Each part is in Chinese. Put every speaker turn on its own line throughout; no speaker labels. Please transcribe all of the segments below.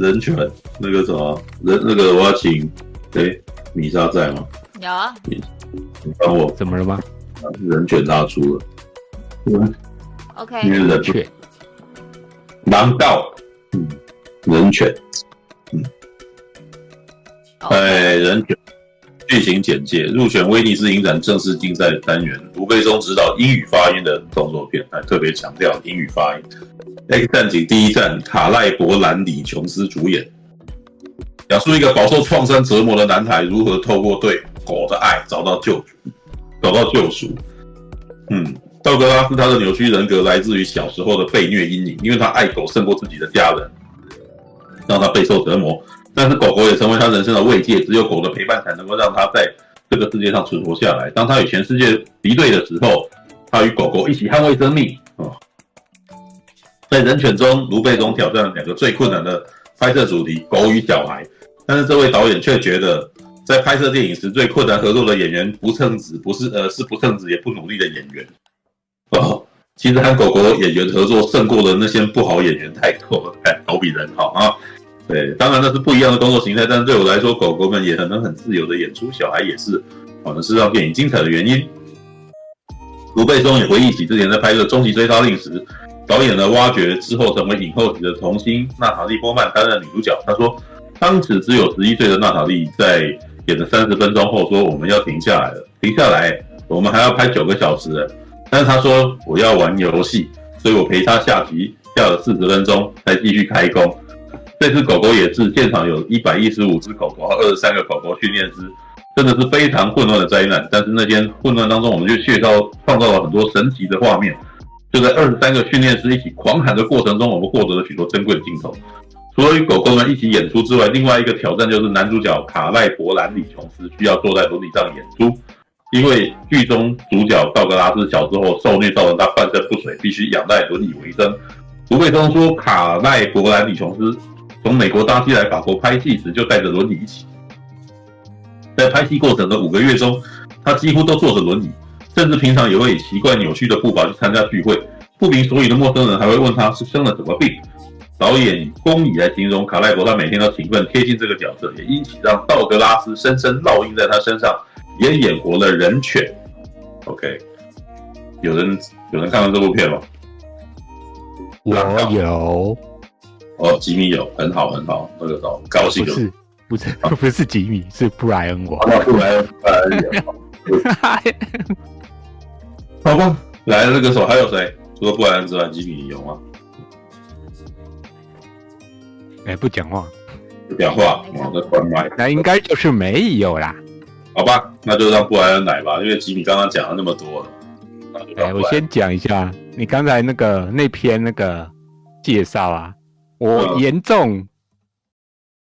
人权那个什么人那个我要请哎、欸、米莎在吗？
有啊。
你你帮我
怎么了吗？
人权拉出了。嗯。
OK。
因为人权。难道嗯，人权。嗯。哎、okay.，人权。剧情简介：入选威尼斯影展正式竞赛单元，卢贝松执导英语发音的动作片，还特别强调英语发音。X 战警第一站，卡赖伯兰里琼斯主演，讲述一个饱受创伤折磨的男孩如何透过对狗的爱找到救，找到救赎。嗯，道格拉斯他的扭曲人格来自于小时候的被虐阴影，因为他爱狗胜过自己的家人，让他备受折磨。但是狗狗也成为他人生的慰藉，只有狗的陪伴才能够让他在这个世界上存活下来。当他与全世界敌对的时候，他与狗狗一起捍卫生命。哦，在人犬中，卢贝松挑战了两个最困难的拍摄主题：狗与小孩。但是这位导演却觉得，在拍摄电影时最困难合作的演员不称职，不是呃是不称职也不努力的演员。哦，其实和狗狗演员合作胜过的那些不好演员太多了，哎，狗比人好啊。对，当然那是不一样的工作形态，但是对我来说，狗狗们也很能很自由的演出，小孩也是，可能是让电影精彩的原因。卢贝松也回忆起之前在拍摄《终极追杀令》时，导演的挖掘之后成为影后级的童星娜塔莉波曼担任女主角。她说，当时只有十一岁的娜塔莉在演了三十分钟后说：“我们要停下来了，停下来，我们还要拍九个小时。”但是他说：“我要玩游戏，所以我陪他下棋，下了四十分钟才继续开工。”这只狗狗也是现场有一百一十五只狗狗和二十三个狗狗训练师，真的是非常混乱的灾难。但是那天混乱当中，我们就确实创造了很多神奇的画面。就在二十三个训练师一起狂喊的过程中，我们获得了许多珍贵的镜头。除了与狗狗们一起演出之外，另外一个挑战就是男主角卡赖伯兰李琼斯需要坐在轮椅上演出，因为剧中主角道格拉斯小时候受虐造成他半身不遂，必须仰赖轮椅为生。卢贝松说，卡赖伯兰李琼斯。从美国搭机来法国拍戏时，就带着轮椅一起。在拍戏过程的五个月中，他几乎都坐着轮椅，甚至平常也会以奇怪扭曲的步伐去参加聚会。不明所以的陌生人还会问他是生了什么病。导演以公蚁来形容卡赖伯，他每天都勤奋贴近这个角色，也因此让道格拉斯深深烙印在他身上，也演活了人犬。OK，有人有人看到这部片吗？
我有。
哦，吉米有很好很好，那个高高兴
不是不是、啊、不是吉米，是布莱恩我。
布莱恩布莱恩好吧，来了这个时候还有谁？除了布莱恩之外，吉米有吗？
哎、欸，不讲话，
不讲话，我的关麦。
那应该就是没有啦。
好吧，那就让布莱恩来吧，因为吉米刚刚讲了那么多了。
哎、欸，我先讲一下，你刚才那个那篇那个介绍啊。我严重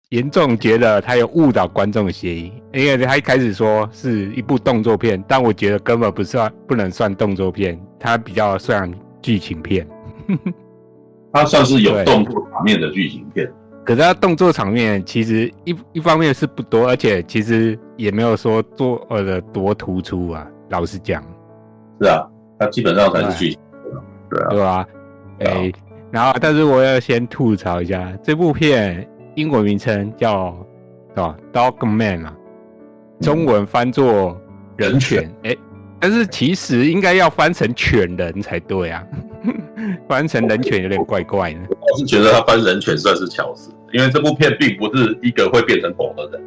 严重觉得他有误导观众的嫌疑，因为他一开始说是一部动作片，但我觉得根本不算，不能算动作片，它比较算剧情片。
它算是有动作场面的剧情片，
可是它动作场面其实一一方面是不多，而且其实也没有说做呃的多突出啊。老实讲，
是啊，它基本上才是剧情，对啊，
对吧？哎、欸。然后，但是我要先吐槽一下这部片英文名称叫是吧？Dogman 嘛，中文翻作人犬。哎、嗯，但是其实应该要翻成犬人才对啊，翻成人犬有点怪怪的。
我是觉得他翻人犬算是巧思，因为这部片并不是一个会变成狗的人，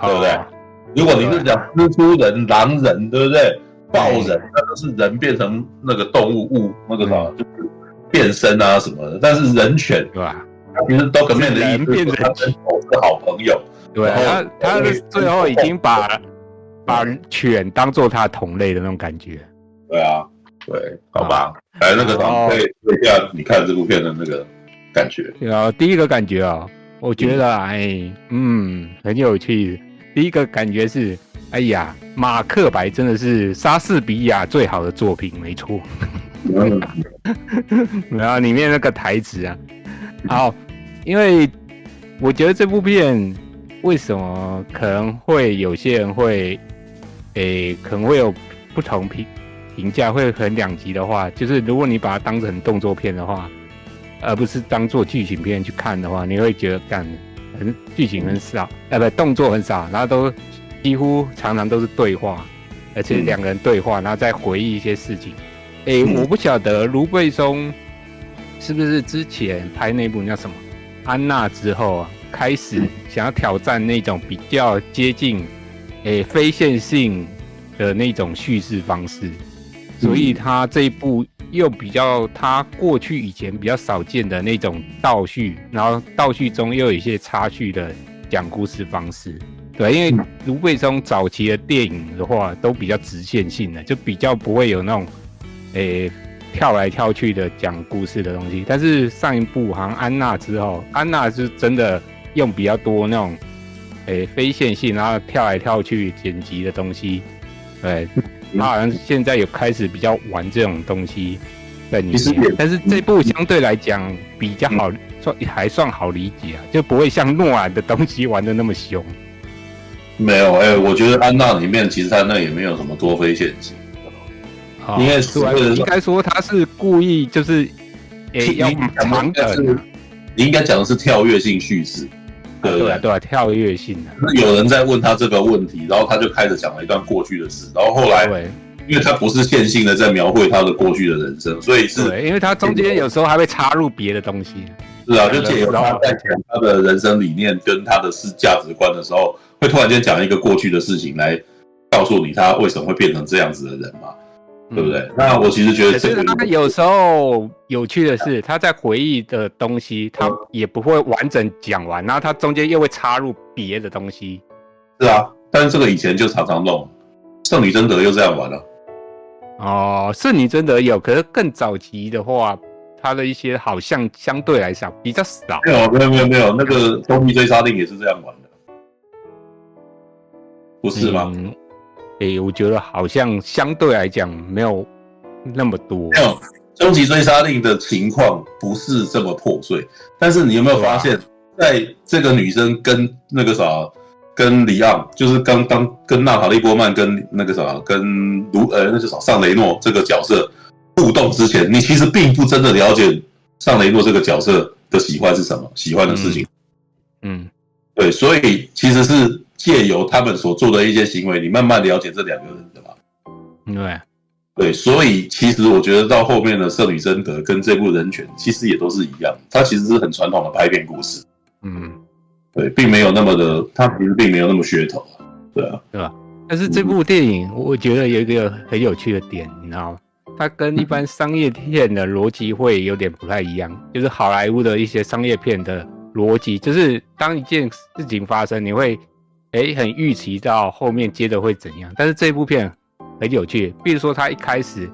对不对？哦、如果你是讲蜘蛛人、狼人，对不对？豹人，那都是人变成那个动物物那个什么，就是。变身啊什么的，但是人犬对吧？其实 Dogman 的意思是他跟狗是好朋友。
对，他他最后已经把把犬当做他同类的那种感觉。
对啊，对，好吧。来，那个可以说一下你看这部片的那个感觉。
对啊，第一个感觉啊，我觉得哎，嗯，很有趣。第一个感觉是，哎呀，马克白真的是莎士比亚最好的作品，没错。然后里面那个台词啊，好，因为我觉得这部片为什么可能会有些人会，诶、欸，可能会有不同评评价，会很两极的话，就是如果你把它当成动作片的话，而不是当做剧情片去看的话，你会觉得干很剧情很少，呃，不，动作很少，然后都几乎常常都是对话，而且两个人对话，然后再回忆一些事情。诶、欸，我不晓得卢贝松是不是之前拍那部叫什么《安娜》之后啊，开始想要挑战那种比较接近诶、非线性的那种叙事方式，所以他这一部。又比较他过去以前比较少见的那种倒叙，然后倒叙中又有一些插叙的讲故事方式，对，因为卢贝松早期的电影的话都比较直线性的，就比较不会有那种诶、跳来跳去的讲故事的东西。但是上一部好像安娜之后，安娜是真的用比较多那种诶、欸、非线性，然后跳来跳去剪辑的东西，对。他好像现在有开始比较玩这种东西在里面，但是这部相对来讲比较好，算还算好理解啊，就不会像诺兰的东西玩的那么凶。
没有，哎、欸，我觉得安娜里面其实他那也没有什么多非线性，应该说
应该说他是故意就是，哎、欸，要长梗，
你应该讲的是跳跃性叙事。对对
对，跳跃性的。
那有人在问他这个问题，然后他就开始讲了一段过去的事，然后后来，因为他不是线性的在描绘他的过去的人生，所以是，
对，因为他中间有时候还会插入别的东西。
是啊，就借由他在讲他的人生理念跟他的是价值观的时候，会突然间讲一个过去的事情来告诉你他为什么会变成这样子的人嘛。对不对？嗯、那我其实觉得，
其实他有时候有趣的是，他在回忆的东西，他也不会完整讲完，然后他中间又会插入别的东西。
是啊，但是这个以前就常常弄，圣女贞德又这样玩了。
哦，圣女贞德有，可是更早期的话，他的一些好像相对来讲比较少。
没有，没有，没有，没有，那个终极追杀令也是这样玩的，不是吗？嗯
诶、欸，我觉得好像相对来讲没有那么多。没
有，终极追杀令的情况不是这么破碎。但是你有没有发现，在这个女生跟那个啥，跟里昂，就是刚刚跟娜塔莉波曼跟那个啥，跟卢呃那个啥尚雷诺这个角色互动之前，你其实并不真的了解尚雷诺这个角色的喜欢是什么，喜欢的事情。
嗯，嗯
对，所以其实是。借由他们所做的一些行为，你慢慢了解这两个人的嘛。
对，
对，所以其实我觉得到后面的《圣女贞德》跟这部《人权》其实也都是一样，它其实是很传统的拍片故事。
嗯，
对，并没有那么的，它其实并没有那么噱头。对啊，
对吧？但是这部电影，我觉得有一个很有趣的点，你知道吗？它跟一般商业片的逻辑会有点不太一样，就是好莱坞的一些商业片的逻辑，就是当一件事情发生，你会。哎、欸，很预期到后面接着会怎样，但是这部片很有趣。比如说，他一开始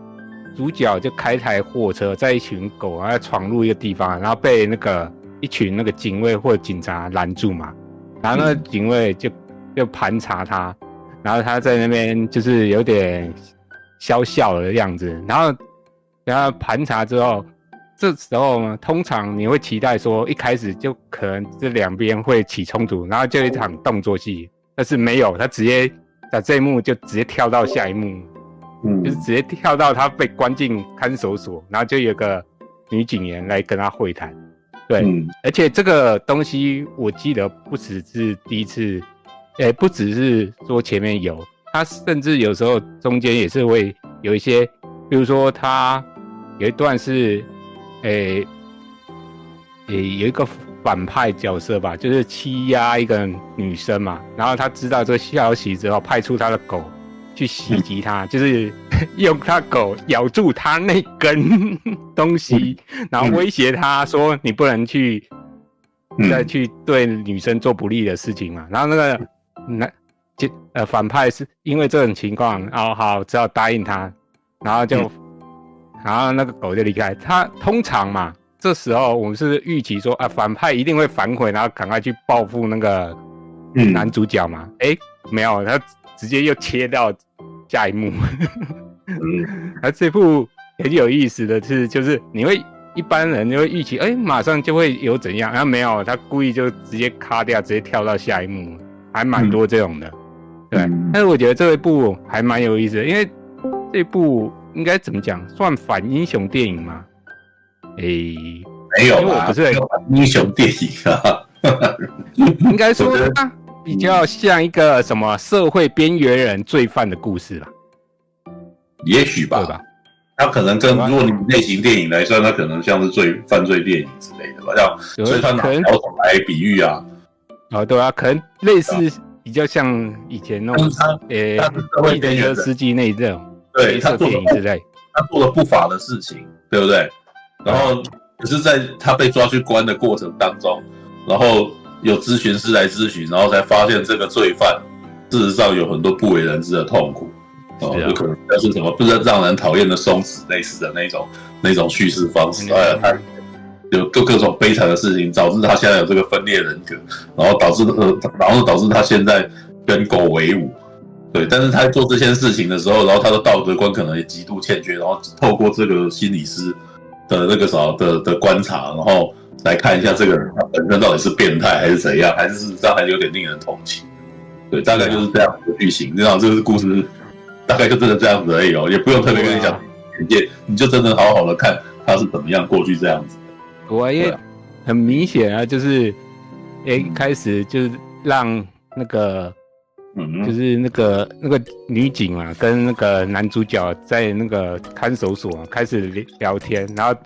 主角就开台货车，在一群狗然后闯入一个地方，然后被那个一群那个警卫或者警察拦住嘛，然后那个警卫就就盘查他，然后他在那边就是有点笑笑的样子，然后然后盘查之后。这时候呢，通常你会期待说，一开始就可能这两边会起冲突，然后就一场动作戏，但是没有，他直接在这一幕就直接跳到下一幕，嗯，就是直接跳到他被关进看守所，然后就有个女警员来跟他会谈，对，嗯、而且这个东西我记得不只是第一次，诶，不只是说前面有，他甚至有时候中间也是会有一些，比如说他有一段是。诶、欸，诶、欸，有一个反派角色吧，就是欺压一个女生嘛。然后他知道这个消息之后，派出他的狗去袭击他，就是 用他狗咬住他那根 东西，然后威胁他说：“你不能去再去对女生做不利的事情嘛。”然后那个那就呃反派是因为这种情况，然后好只好答应他，然后就。然后那个狗就离开。他通常嘛，这时候我们是预期说啊，反派一定会反悔，然后赶快去报复那个男主角嘛。哎、嗯，没有，他直接又切到下一幕。嗯，而这部很有意思的是，就是你会一般人就会预期，哎，马上就会有怎样，然后没有，他故意就直接卡掉，直接跳到下一幕，还蛮多这种的。嗯、对，但是我觉得这一部还蛮有意思的，因为这部。应该怎么讲？算反英雄电影吗？诶、欸，
没有，
因为我不是
英雄电影啊。
应该说它比较像一个什么社会边缘人罪犯的故事吧？
也许吧。吧它可能跟如果你类型电影来说，它可能像是罪犯罪电影之类的吧，像所以它拿小丑来比喻啊。
哦，对啊，可能类似比较像以前那种呃，计程车司机那一种，
对他做的之类，他做了不法的事情，对不对？然后可是在他被抓去关的过程当中，然后有咨询师来咨询，然后才发现这个罪犯事实上有很多不为人知的痛苦，哦，有可能那是什么不是让人讨厌的松弛类似的那种那种叙事方式，哎呀，他有各各种悲惨的事情，导致他现在有这个分裂人格，然后导致呃，然后导致他现在跟狗为伍，对，但是他做这些事情的时候，然后他的道德观可能也极度欠缺，然后透过这个心理师的那个啥的的观察，然后来看一下这个人他本身到底是变态还是怎样，还是事实上还有点令人同情。对，大概就是这样的剧情。你知道，这个故事大概就真的这样子而已哦，也不用特别跟你讲简介，你就真的好好的看他是怎么样过去这样子。
我也很明显啊，就是哎，开始就是让那个。嗯，就是那个那个女警啊，跟那个男主角在那个看守所开始聊天，然后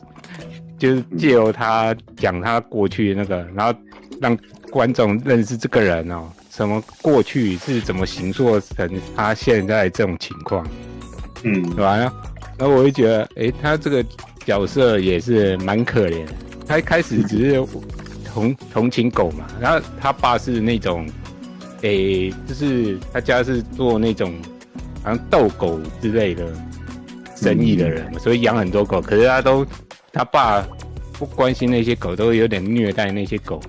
就是借由他讲他过去那个，然后让观众认识这个人哦，什么过去是怎么形塑成他现在这种情况，嗯，对吧？然后我会觉得，哎，他这个角色也是蛮可怜，他一开始只是同同情狗嘛，然后他爸是那种。诶、欸，就是他家是做那种好像斗狗之类的生意的人，嗯、所以养很多狗。可是他都他爸不关心那些狗，都有点虐待那些狗。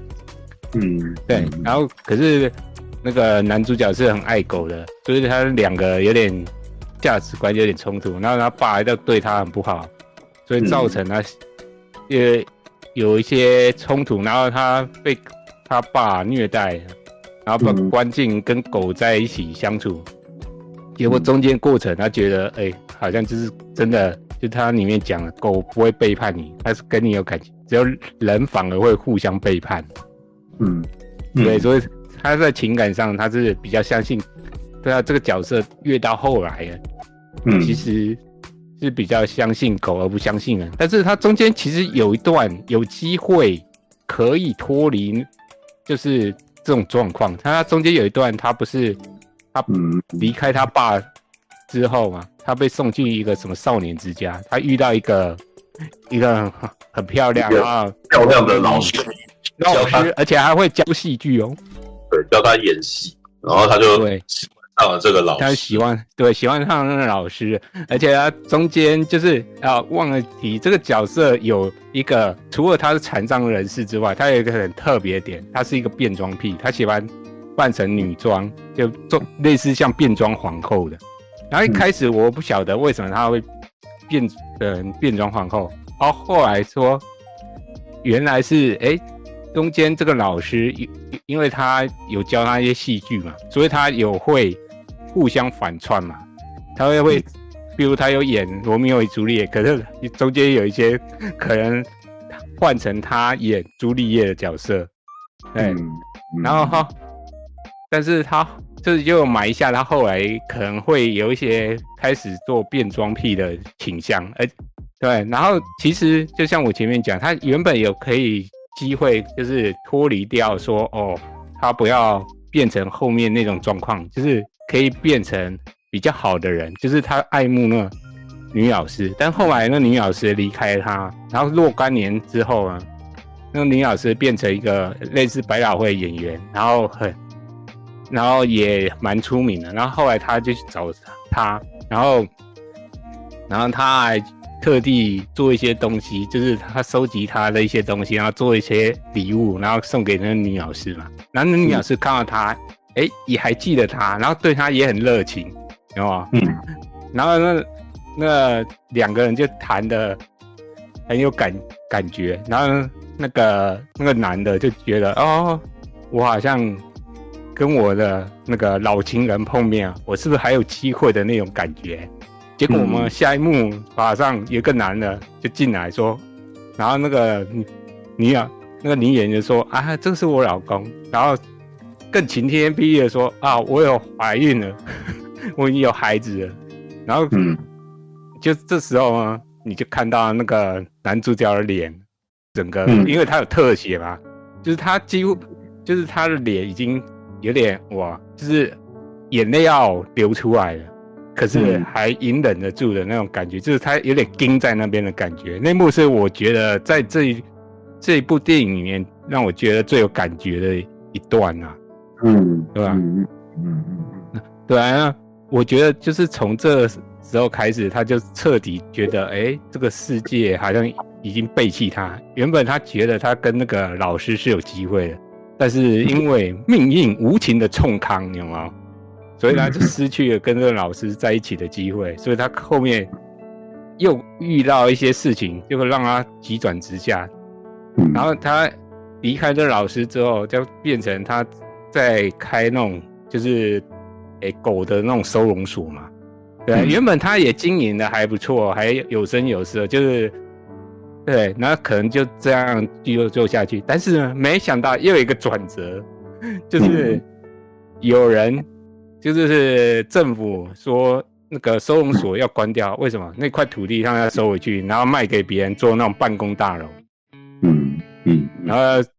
嗯，对。然后可是那个男主角是很爱狗的，所以他两个有点价值观有点冲突。然后他爸又对他很不好，所以造成他也有一些冲突。然后他被他爸虐待。然后把关进跟狗在一起相处，结果中间过程他觉得，哎、欸，好像就是真的，就他里面讲了，狗不会背叛你，它是跟你有感情，只有人反而会互相背叛。嗯，对，所以他在情感上他是比较相信，对啊，这个角色越到后来，嗯，其实是比较相信狗而不相信人，但是他中间其实有一段有机会可以脱离，就是。这种状况，他中间有一段，他不是他离开他爸之后嘛，他被送进一个什么少年之家，他遇到一个一个很，很漂亮啊
漂亮的老师，
老师，而且还会教戏剧哦，
对，教他演戏，然后他就对。上了这个老师，
他喜欢对喜欢上那个老师，而且他中间就是啊忘了提这个角色有一个，除了他是残障人士之外，他有一个很特别点，他是一个变装癖，他喜欢扮成女装，就做类似像变装皇后的。然后一开始我不晓得为什么他会变成变装皇后，然后后来说原来是哎。欸中间这个老师，因因为他有教他一些戏剧嘛，所以他有会互相反串嘛。他会会，比如他有演罗密欧与朱丽叶，可是中间有一些 可能换成他演朱丽叶的角色，对。嗯嗯、然后哈，但是他就是就埋下他后来可能会有一些开始做变装癖的倾向，哎，对。然后其实就像我前面讲，他原本有可以。机会就是脱离掉说哦，他不要变成后面那种状况，就是可以变成比较好的人，就是他爱慕那女老师，但后来那女老师离开他，然后若干年之后啊，那女老师变成一个类似百老汇演员，然后很，然后也蛮出名的，然后后来他就去找他，然后，然后他还。特地做一些东西，就是他收集他的一些东西，然后做一些礼物，然后送给那女老师嘛。然后那女老师看到他，欸，也还记得他，然后对他也很热情，知道吗？嗯。然后那那两个人就谈的很有感感觉，然后那个那个男的就觉得，哦，我好像跟我的那个老情人碰面，我是不是还有机会的那种感觉？结果我们下一幕马上有个男的就进来说，然后那个女啊，那个女演员说啊，这是我老公，然后更晴天霹雳的说啊，我有怀孕了，我已经有孩子了，然后嗯，就这时候呢，你就看到那个男主角的脸，整个，嗯、因为他有特写嘛，就是他几乎就是他的脸已经有点哇，就是眼泪要流出来了。可是还隐忍得住的那种感觉，嗯、就是他有点盯在那边的感觉。那幕是我觉得在这一这一部电影里面让我觉得最有感觉的一段呐、啊，嗯，对吧？嗯嗯嗯，对啊，我觉得就是从这时候开始，他就彻底觉得，哎、欸，这个世界好像已经背弃他。原本他觉得他跟那个老师是有机会的，但是因为命运无情的冲康，你有没有？所以他就失去了跟这个老师在一起的机会，所以他后面又遇到一些事情，就会让他急转直下。然后他离开这老师之后，就变成他在开那种就是诶、欸、狗的那种收容所嘛。对，原本他也经营的还不错，还有声有色，就是对，那可能就这样继续做下去。但是呢，没想到又有一个转折，就是有人。就是是政府说那个收容所要关掉，为什么？那块土地他要收回去，然后卖给别人做那种办公大楼。嗯嗯，然后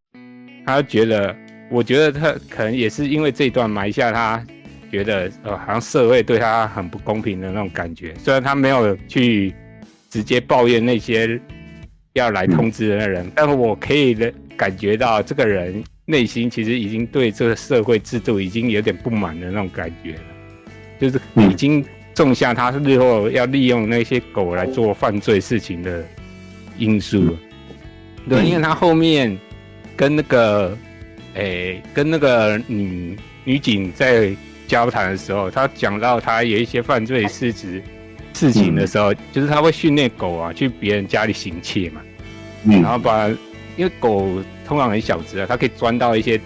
他觉得，我觉得他可能也是因为这一段埋下他觉得呃好像社会对他很不公平的那种感觉。虽然他没有去直接抱怨那些要来通知的人，但是我可以感觉到这个人。内心其实已经对这个社会制度已经有点不满的那种感觉了，就是已经种下他日后要利用那些狗来做犯罪事情的因素了。对，因为他后面跟那个，诶，跟那个女女警在交谈的时候，他讲到他有一些犯罪事实事情的时候，就是他会训练狗啊去别人家里行窃嘛，然后把因为狗。通常很小只啊，它可以钻到一些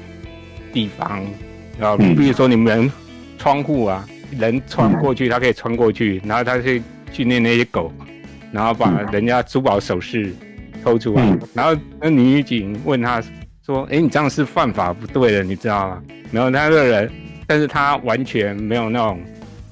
地方，然后比如说你们窗户啊，人穿过去，它可以穿过去，然后它去训练那些狗，然后把人家珠宝首饰偷出来，然后那女警问他说：“哎，你这样是犯法不对的，你知道吗？”然后他这个人，但是他完全没有那种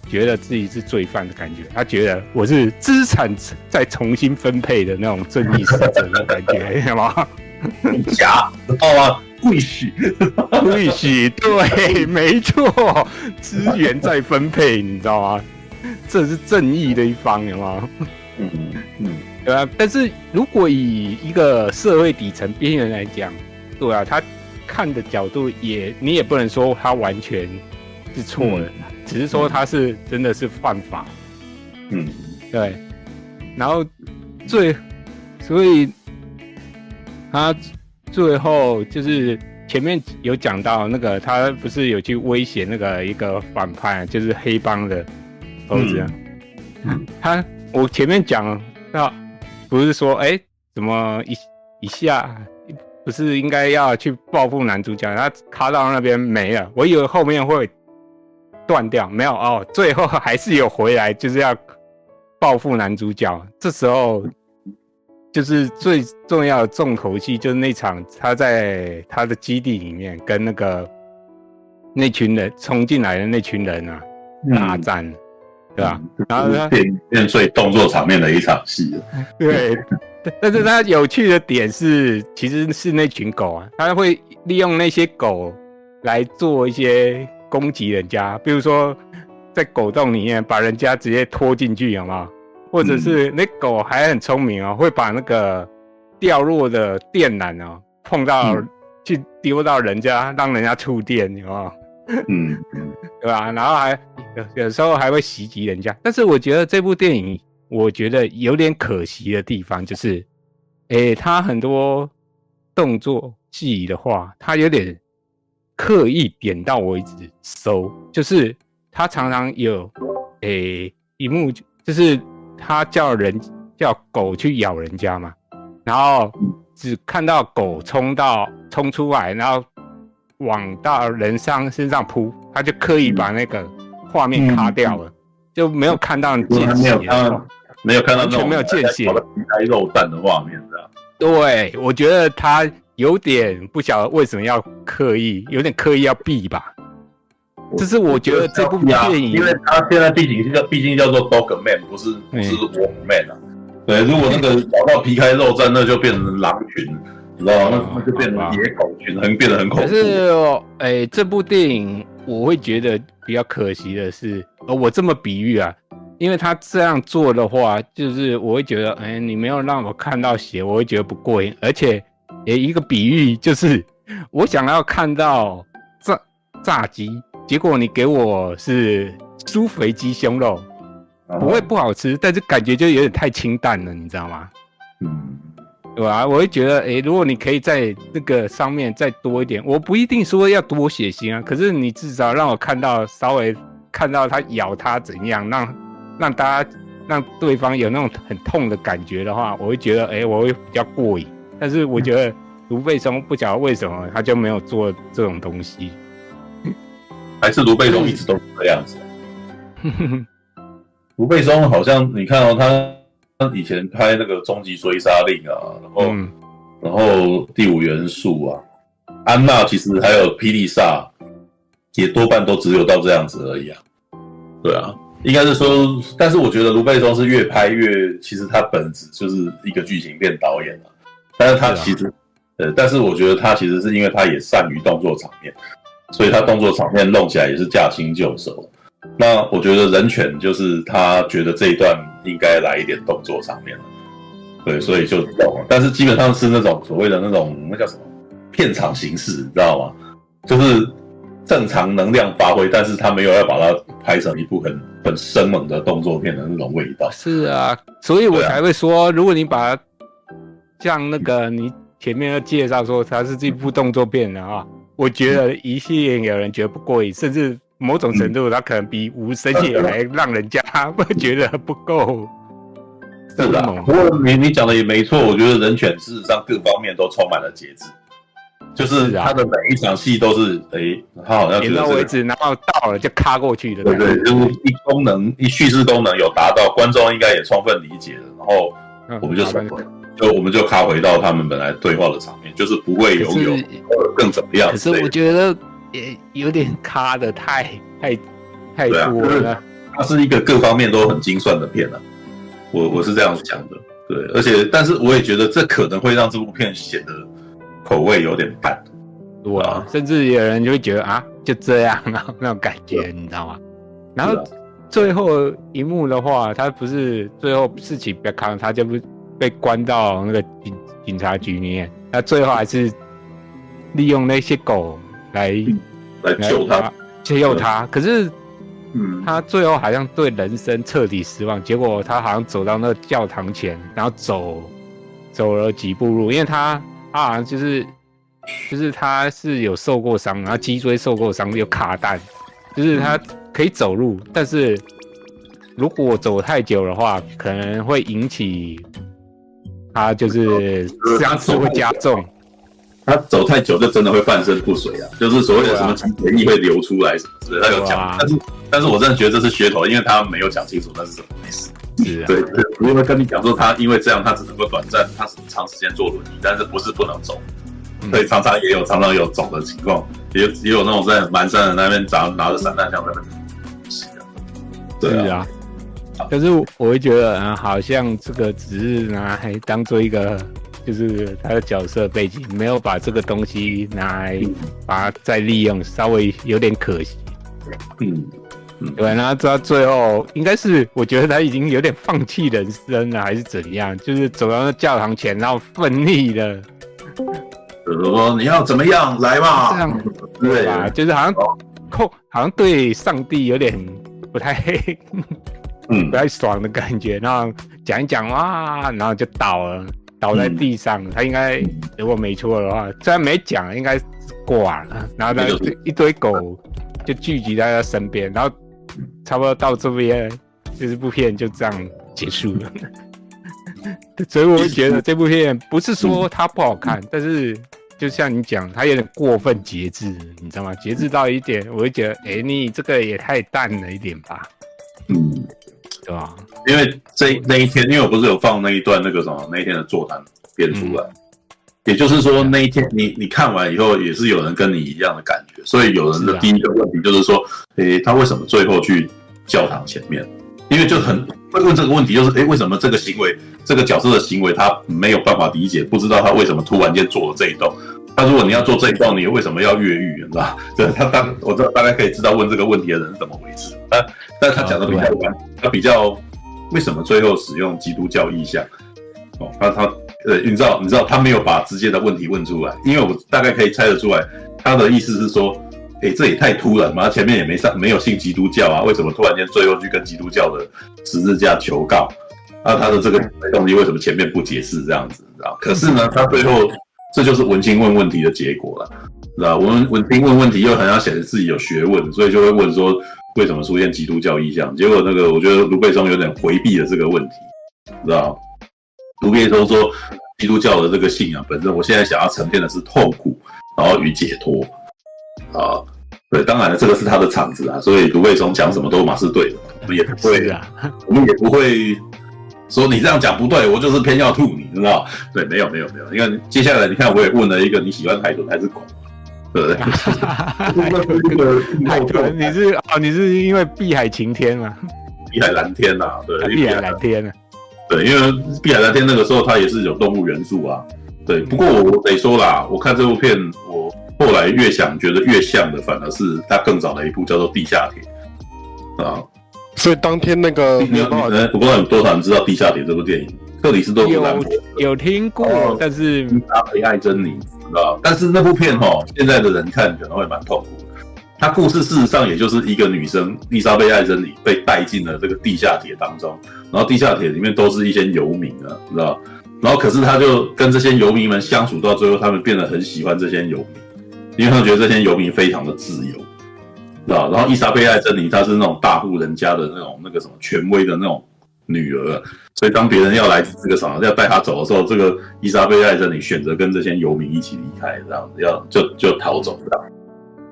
觉得自己是罪犯的感觉，他觉得我是资产再重新分配的那种正义使者的感觉，知道吗？假，知道吗？贵许，贵许，对，没错，资源再分配，你知道吗？这是正义的一方，有吗？嗯嗯，对吧。但是如果以一个社会底层边缘来讲，对啊，他看的角度也，你也不能说他完全是错的，嗯、只是说他是真的是犯法。嗯，对。然后最，所以。他最后就是前面有讲到那个，他不是有去威胁那个一个反派，就是黑帮的猴子。嗯，他我前面讲到，不是说哎、欸，怎么一一下不是应该要去报复男主角，他卡到那边没了，我以为后面会断掉，没有哦，最后还是有回来，就是要报复男主角。这时候。就是最重要的重头戏，就是那场他在他的基地里面跟那个那群人冲进来的那群人啊大战，嗯、对吧？嗯、然后呢，变变最动作场面的一场戏了。对，但是它有趣的点是，其实是那群狗啊，它会利用那些狗来做一些攻击人家，比如说在狗洞里面把人家直接拖进去，有没有？或者是那狗还很聪明哦，会把那个掉落的电缆哦碰到去丢到人家，让人家触电，有没有？嗯，对吧？然后还有有时候还会袭击人家。但是我觉得这部电影，我觉得有点可惜的地方就是，诶，他很多动作戏的话，他有点刻意点到为止收，就是他常常有诶一幕就是。他叫人叫狗去咬人家嘛，然后只看到狗冲到冲出来，然后往到人上身上扑，他就刻意把那个画面卡掉了，嗯、就没有看到见血，没有看到没有看到完全没有见血的皮开肉绽的画面，这样？对，我觉得他有点不晓得为什么要刻意，有点刻意要避吧。这是我觉得这部电影，
因为他现在毕竟叫毕竟叫做 Dog Man，不是不是 Wolf Man 啊。对，如果那个找到皮开肉绽，那就变成狼群，你知道那就变成野狗群，很变得很恐怖。
可是，哎，这部电影我会觉得比较可惜的是，呃，我这么比喻啊，因为他这样做的话，就是我会觉得，哎，你没有让我看到血，我会觉得不过瘾。而且，哎，一个比喻就是，我想要看到炸炸鸡。结果你给我是酥肥鸡胸肉，不会不好吃，但是感觉就有点太清淡了，你知道吗？嗯，对吧？我会觉得，诶，如果你可以在这个上面再多一点，我不一定说要多血腥啊，可是你至少让我看到稍微看到他咬它怎样，让让大家让对方有那种很痛的感觉的话，我会觉得，诶，我会比较过瘾。但是我觉得卢贝松不晓得为什么他就没有做这种东西。
还是卢贝松一直都是这样子。卢贝松好像你看、哦、他以前拍那个《终极追杀令》啊，然后、嗯、然后《第五元素》啊，安娜其实还有霹雳萨，也多半都只有到这样子而已啊。对啊，应该是说，但是我觉得卢贝松是越拍越，其实他本质就是一个剧情片导演啊。但是他其实，呃、啊，但是我觉得他其实是因为他也善于动作场面。所以他动作场面弄起来也是驾轻就熟。那我觉得人权就是他觉得这一段应该来一点动作场面了，对，所以就动了。但是基本上是那种所谓的那种那叫什么片场形式，你知道吗？就是正常能量发挥，但是他没有要把它拍成一部很很生猛的动作片的那种味道。
是啊，所以我才会说，啊、如果你把它像那个你前面的介绍说它是这部动作片的话。我觉得一系列有人觉得不过瘾，甚至某种程度，它可能比无声也还让人家 会觉得不够。
是的，不过你你讲的也没错，我觉得人犬事实上各方面都充满了节制，就是他的每一场戏都是，哎、欸，他好像点到
为止，然后到了就卡过去的。
对对，就是一功能一叙事功能有达到，观众应该也充分理解了，然后我们就什么。就我们就卡回到他们本来对话的场面，就是不会有有更怎么样。
可是我觉得也有点卡的太太太多了。
它是一个各方面都很精算的片了，我我是这样想的。对，而且但是我也觉得这可能会让这部片显得口味有点淡。
对啊，甚至有人就会觉得啊，就这样啊那种感觉，你知道吗？然后最后一幕的话，他不是最后事情别看，他就不。被关到那个警警察局里面，他最后还是利用那些狗来、嗯、
来救他，
救他。可是，嗯，他最后好像对人生彻底失望。结果他好像走到那个教堂前，然后走走了几步路，因为他他好像就是就是他是有受过伤，然后脊椎受过伤，有卡弹，就是他可以走路，但是如果走太久的话，可能会引起。他就是伤势会加重，
他走太久就真的会半身不遂啊！就是所谓的什么精血液会流出来什么之类，他有讲，但是但是我真的觉得这是噱头，因为他没有讲清楚那是什么意思。是啊，对对，我会跟你讲说，他因为这样，他只能够短暂，他是长时间坐轮椅，但是不是不能走，所以常常也有常常有走的情况，也也有那种在满山的那边拿拿着散弹枪在那边是的，对啊。
可是我会觉得，嗯，好像这个只是拿来当做一个，就是他的角色背景，没有把这个东西拿来把它再利用，稍微有点可惜。嗯，对，然后到最后，应该是我觉得他已经有点放弃人生了，还是怎样？就是走到那教堂前，然后奋力的，
就是说你要怎么样来嘛？
这样对吧？就是好像控，好像对上帝有点不太。嗯，不太爽的感觉，然后讲一讲哇，然后就倒了，倒在地上。嗯、他应该如果没错的话，虽然没讲，应该是挂了。然后他，一堆狗就聚集在他身边，然后差不多到这边，这部片就这样结束了。所以我会觉得这部片不是说它不好看，但是就像你讲，它有点过分节制，你知道吗？节制到一点，我会觉得，哎，你这个也太淡了一点吧。嗯。对吧？
因为这那一天，因为我不是有放那一段那个什么那一天的座谈编出来。也就是说，那一天你你看完以后，也是有人跟你一样的感觉。所以有人的第一个问题就是说，诶，他为什么最后去教堂前面？因为就很会问这个问题，就是诶，为什么这个行为，这个角色的行为，他没有办法理解，不知道他为什么突然间做了这一动。他如果你要做这一动，你为什么要越狱？你知道？对，他当我知道大概可以知道问这个问题的人是怎么回事。但但他讲的比较完，他比较为什么最后使用基督教意象？哦，那他。呃，你知道，你知道他没有把直接的问题问出来，因为我大概可以猜得出来，他的意思是说，哎、欸，这也太突然嘛，前面也没上，没有信基督教啊，为什么突然间最后去跟基督教的十字架求告？那他的这个动机为什么前面不解释这样子？你知道？可是呢，他最后这就是文青问问题的结果了，知道？文文青问问题又很想显示自己有学问，所以就会问说，为什么出现基督教意象？结果那个我觉得卢贝松有点回避了这个问题，知道？卢贝松说，基督教的这个信仰本身，我现在想要呈现的是痛苦，然后与解脱啊。对，当然了，这个是他的场子啊，所以卢贝松讲什么都嘛是对的，我们也不会，啊、我们也不会说你这样讲不对，我就是偏要吐你，知道？对，没有没有没有，你看接下来，你看我也问了一个，你喜欢海豚还是狗？对不对？
海豚，你是哦，你是因为碧海晴天啊？
碧海蓝天啊？对，
碧海蓝天啊。
对，因为碧海蓝天那个时候它也是有动物元素啊。对，不过我得说啦，我看这部片，我后来越想觉得越像的，反而是它更早的一部叫做《地下铁》啊。
所以当天那个，我
不知道有多少人知道《地下铁》这部电影？克里斯多夫兰博
有有听过，哦、但是
伊莎贝艾珍妮知道？但是那部片哈，现在的人看可能会蛮痛苦他。故事事实上也就是一个女生伊莎贝艾珍妮被带进了这个地下铁当中。然后地下铁里面都是一些游民啊，知道？然后可是他就跟这些游民们相处到最后，他们变得很喜欢这些游民，因为他们觉得这些游民非常的自由，知道？然后伊莎贝艾珍妮她是那种大户人家的那种那个什么权威的那种女儿，所以当别人要来这个什么要带她走的时候，这个伊莎贝艾珍妮选择跟这些游民一起离开，这样子要就就逃走这样。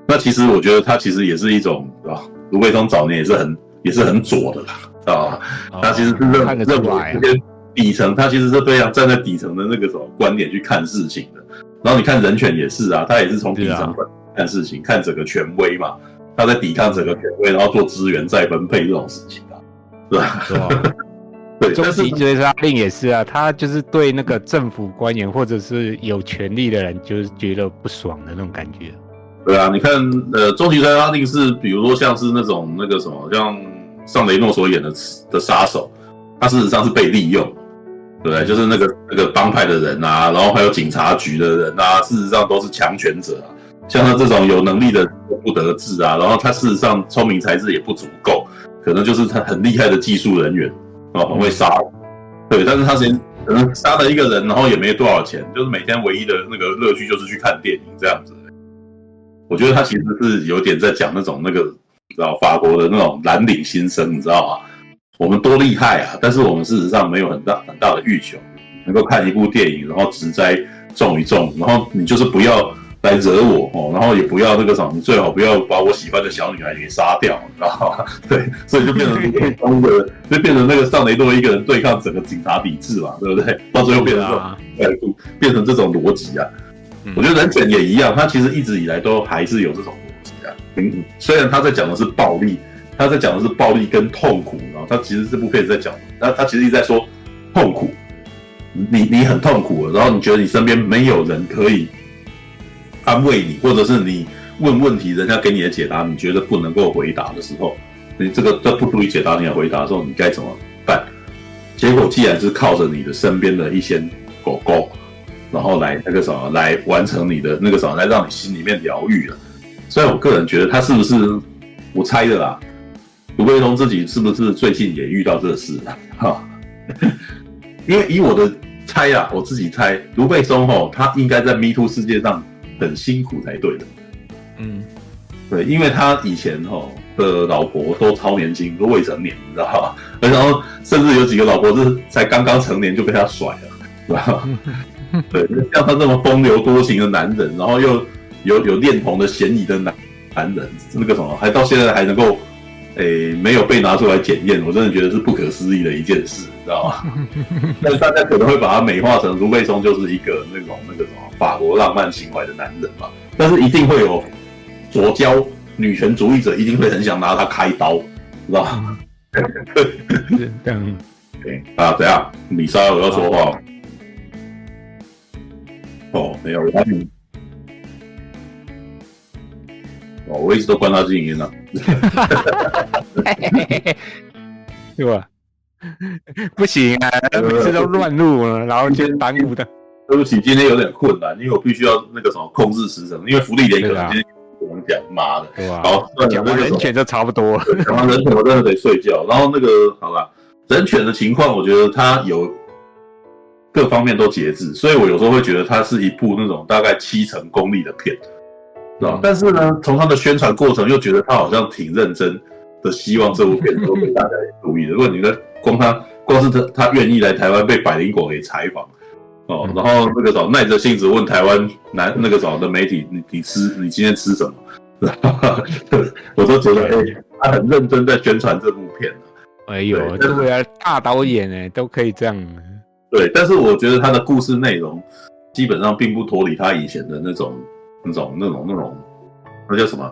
那其实我觉得他其实也是一种，啊，卢贝松早年也是很也是很左的啦。啊，他其实是认认为这些底层，他其实是非常站在底层的那个什么观点去看事情的。然后你看人权也是啊，他也是从底层看事情，看整个权威嘛，他在抵抗整个权威，然后做资源再分配这种事情啊，是吧？是吧？对，
终极追杀令也是啊，他就是对那个政府官员或者是有权力的人，就是觉得不爽的那种感觉。
对啊，你看，呃，终极追杀令是比如说像是那种那个什么像。尚雷诺所演的的杀手，他事实上是被利用，对不对？就是那个那个帮派的人啊，然后还有警察局的人啊，事实上都是强权者啊。像他这种有能力的不得志啊，然后他事实上聪明才智也不足够，可能就是他很厉害的技术人员啊，很会杀。对，但是他先可能杀了一个人，然后也没多少钱，就是每天唯一的那个乐趣就是去看电影这样子。我觉得他其实是有点在讲那种那个。知道法国的那种蓝领新生，你知道吗？我们多厉害啊！但是我们事实上没有很大很大的欲求，能够看一部电影，然后植栽种一种，然后你就是不要来惹我哦，然后也不要那个什么，你最好不要把我喜欢的小女孩给杀掉，你知道吗？对，所以就变成一个中的，就变成那个尚雷诺一个人对抗整个警察体制嘛，对不对？到最后变成这种，变成这种逻辑啊！我觉得人权也一样，他其实一直以来都还是有这种。嗯，虽然他在讲的是暴力，他在讲的是暴力跟痛苦，然后他其实这部片在讲，那他其实一直在说痛苦，你你很痛苦，然后你觉得你身边没有人可以安慰你，或者是你问问题，人家给你的解答，你觉得不能够回答的时候，你这个这不足以解答你的回答的时候，你该怎么办？结果既然是靠着你的身边的一些狗狗，然后来那个什么来完成你的那个什么，来让你心里面疗愈了。所以我个人觉得他是不是，我猜的啦，卢贝松自己是不是最近也遇到这事哈，因为以我的猜啊，我自己猜，卢贝松吼他应该在 Me Too 世界上很辛苦才对的。嗯，对，因为他以前吼的老婆都超年轻，都未成年，你知道吗？然后甚至有几个老婆是才刚刚成年就被他甩了，是吧？对，像他这么风流多情的男人，然后又。有有恋童的嫌疑的男男人，那个什么，还到现在还能够，诶没有被拿出来检验，我真的觉得是不可思议的一件事，你知道吗？但是大家可能会把它美化成卢贝松就是一个那种那个什么法国浪漫情怀的男人嘛，但是一定会有左交女权主义者一定会很想拿他开刀，知道吗？
这样，
对啊，怎样？米莎我要说话？哦，没有，他哦，我一直都关他静音了，
对吧？不行啊，每次都乱录了，然后先耽误的。
对不起，今天有点困难，因为我必须要那个什么控制时程，因为福利连可能今天我们讲妈的，
对吧？
好，
讲完人犬就差不多了，
讲完人权我真的得睡觉。然后那个好了，人犬的情况，我觉得他有各方面都节制，所以我有时候会觉得它是一部那种大概七成功力的片。但是呢，从他的宣传过程又觉得他好像挺认真的，希望这部片都被大家注意的。如果你的光他光是他他愿意来台湾被百灵果给采访哦，然后那个找耐着性子问台湾男那个找的媒体，你你吃你今天吃什么？我都觉得哎、欸，他很认真在宣传这部片。
哎呦，这个大导演哎，都可以这样。
对，但是我觉得他的故事内容基本上并不脱离他以前的那种。那种、那种、那种，那叫什么？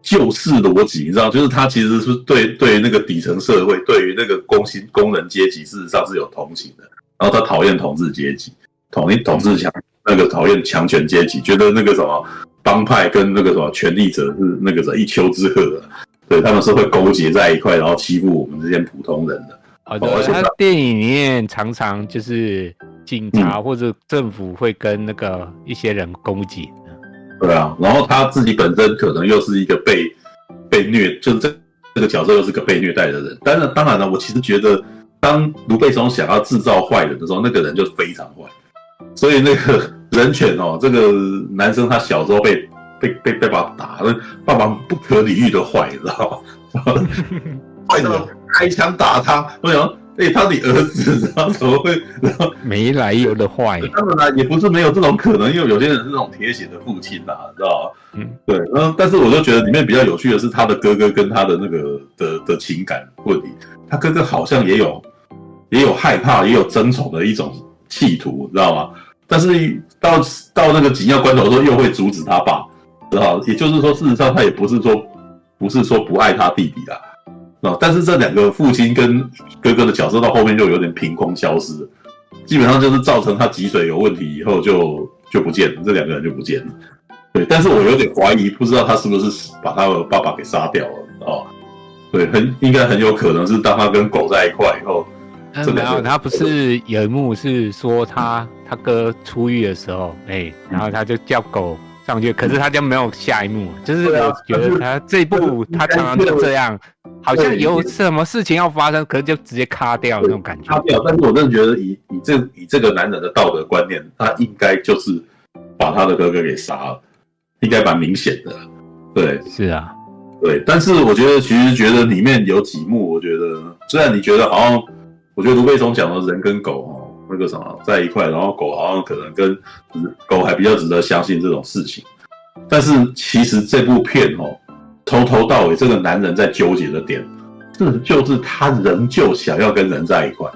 救世逻辑，你知道，就是他其实是对对那个底层社会，对于那个工薪工人阶级，事实上是有同情的。然后他讨厌统治阶级，统一统治强那个讨厌强权阶级，觉得那个什么帮派跟那个什么权力者是那个什么一丘之貉的，对，他们是会勾结在一块，然后欺负我们这些普通人的。
好的，他电影里面常常就是警察或者政府会跟那个一些人攻击。
对啊，然后他自己本身可能又是一个被被虐，就是这这个角色又是个被虐待的人。但是当然了，我其实觉得，当卢贝松想要制造坏人的时候，那个人就非常坏。所以那个人犬哦，这个男生他小时候被被被被爸爸打，爸爸不可理喻的坏，你知道吗？坏到开枪打他，我想。哎、欸，他的儿子，然后怎么会？然后
没来由的坏。
当然了，也不是没有这种可能，因为有些人是那种铁血的父亲呐，知道吧？嗯，对。然后，但是我就觉得里面比较有趣的是他的哥哥跟他的那个的的情感问题。他哥哥好像也有也有害怕，也有争宠的一种企图，知道吗？但是到到那个紧要关头的时候，又会阻止他爸，知道？也就是说，事实上他也不是说不是说不爱他弟弟啦。但是这两个父亲跟哥哥的角色到后面就有点凭空消失了，基本上就是造成他脊髓有问题以后就就不见了，这两个人就不见了。对，但是我有点怀疑，不知道他是不是把他的爸爸给杀掉了哦。对，很应该很有可能是当他跟狗在一块以后，
没有，他不是有一幕是说他他哥出狱的时候，哎，然后他就叫狗上去，可是他就没有下一幕，就是我觉得他这一部他常常就这样。好像有什么事情要发生，可能就直接卡掉那种感觉。卡掉，
但是我真的觉得以以这以这个男人的道德观念，他应该就是把他的哥哥给杀了，应该蛮明显的。对，
是啊，
对。但是我觉得其实觉得里面有几幕，我觉得虽然你觉得好像，我觉得卢贝松讲的人跟狗哦那个什么在一块，然后狗好像可能跟狗还比较值得相信这种事情，但是其实这部片哦。从头到尾，这个男人在纠结的点，这就是他仍旧想要跟人在一块，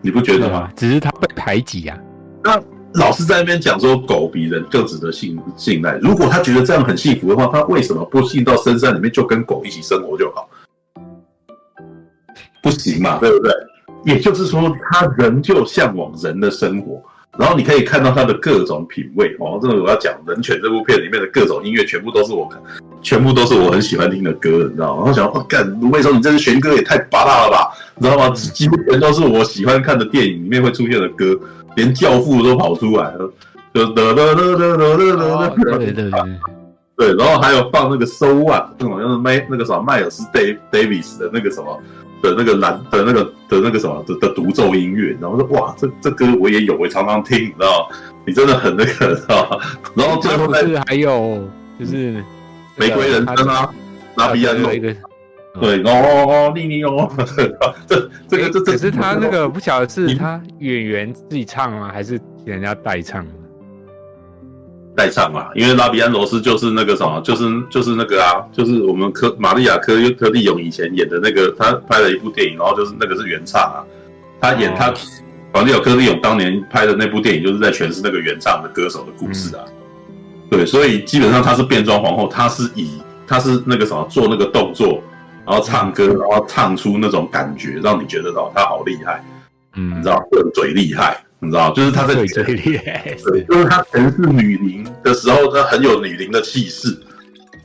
你不觉得吗？
只是他被排挤呀、
啊。那老是在那边讲说狗比人更值得信信赖。如果他觉得这样很幸福的话，他为什么不进到深山里面就跟狗一起生活就好？不行嘛，对不对？也就是说，他仍旧向往人的生活。然后你可以看到他的各种品味，哦，真的我要讲《人犬》这部片里面的各种音乐，全部都是我，全部都是我很喜欢听的歌，你知道吗？然后想说，干卢威说你这是玄哥也太霸道了吧，你知道吗？几乎全都是我喜欢看的电影里面会出现的歌，连《教父》都跑出来，就的的的的的的的。对对对，对，然后还有放那个《收万》，那种就是麦那个什么迈尔斯戴戴维斯的那个什么。的那个蓝的那个的那个什么的的独奏音乐，然后说哇，这这歌我也有，我常常听，你知道？你真的很那个，知道？然后最后
是还有就是
玫瑰人生啊，拉比亚诺，对哦哦，莉莉哦，这这个这这
可是他那个不晓得是他演员自己唱吗？还是人家代唱？
代唱嘛，因为拉比安罗斯就是那个什么，就是就是那个啊，就是我们科玛利亚科科利勇以前演的那个，他拍了一部电影，然后就是那个是原唱啊，他演他玛利亚科利勇当年拍的那部电影，就是在诠释那个原唱的歌手的故事啊。对，所以基本上他是变装皇后，他是以他是那个什么做那个动作，然后唱歌，然后唱出那种感觉，让你觉得哦，他好厉害，嗯，你知道，笨嘴厉害。你知道，就是她在对，就是她曾是女伶的时候，她很有女伶的气势，知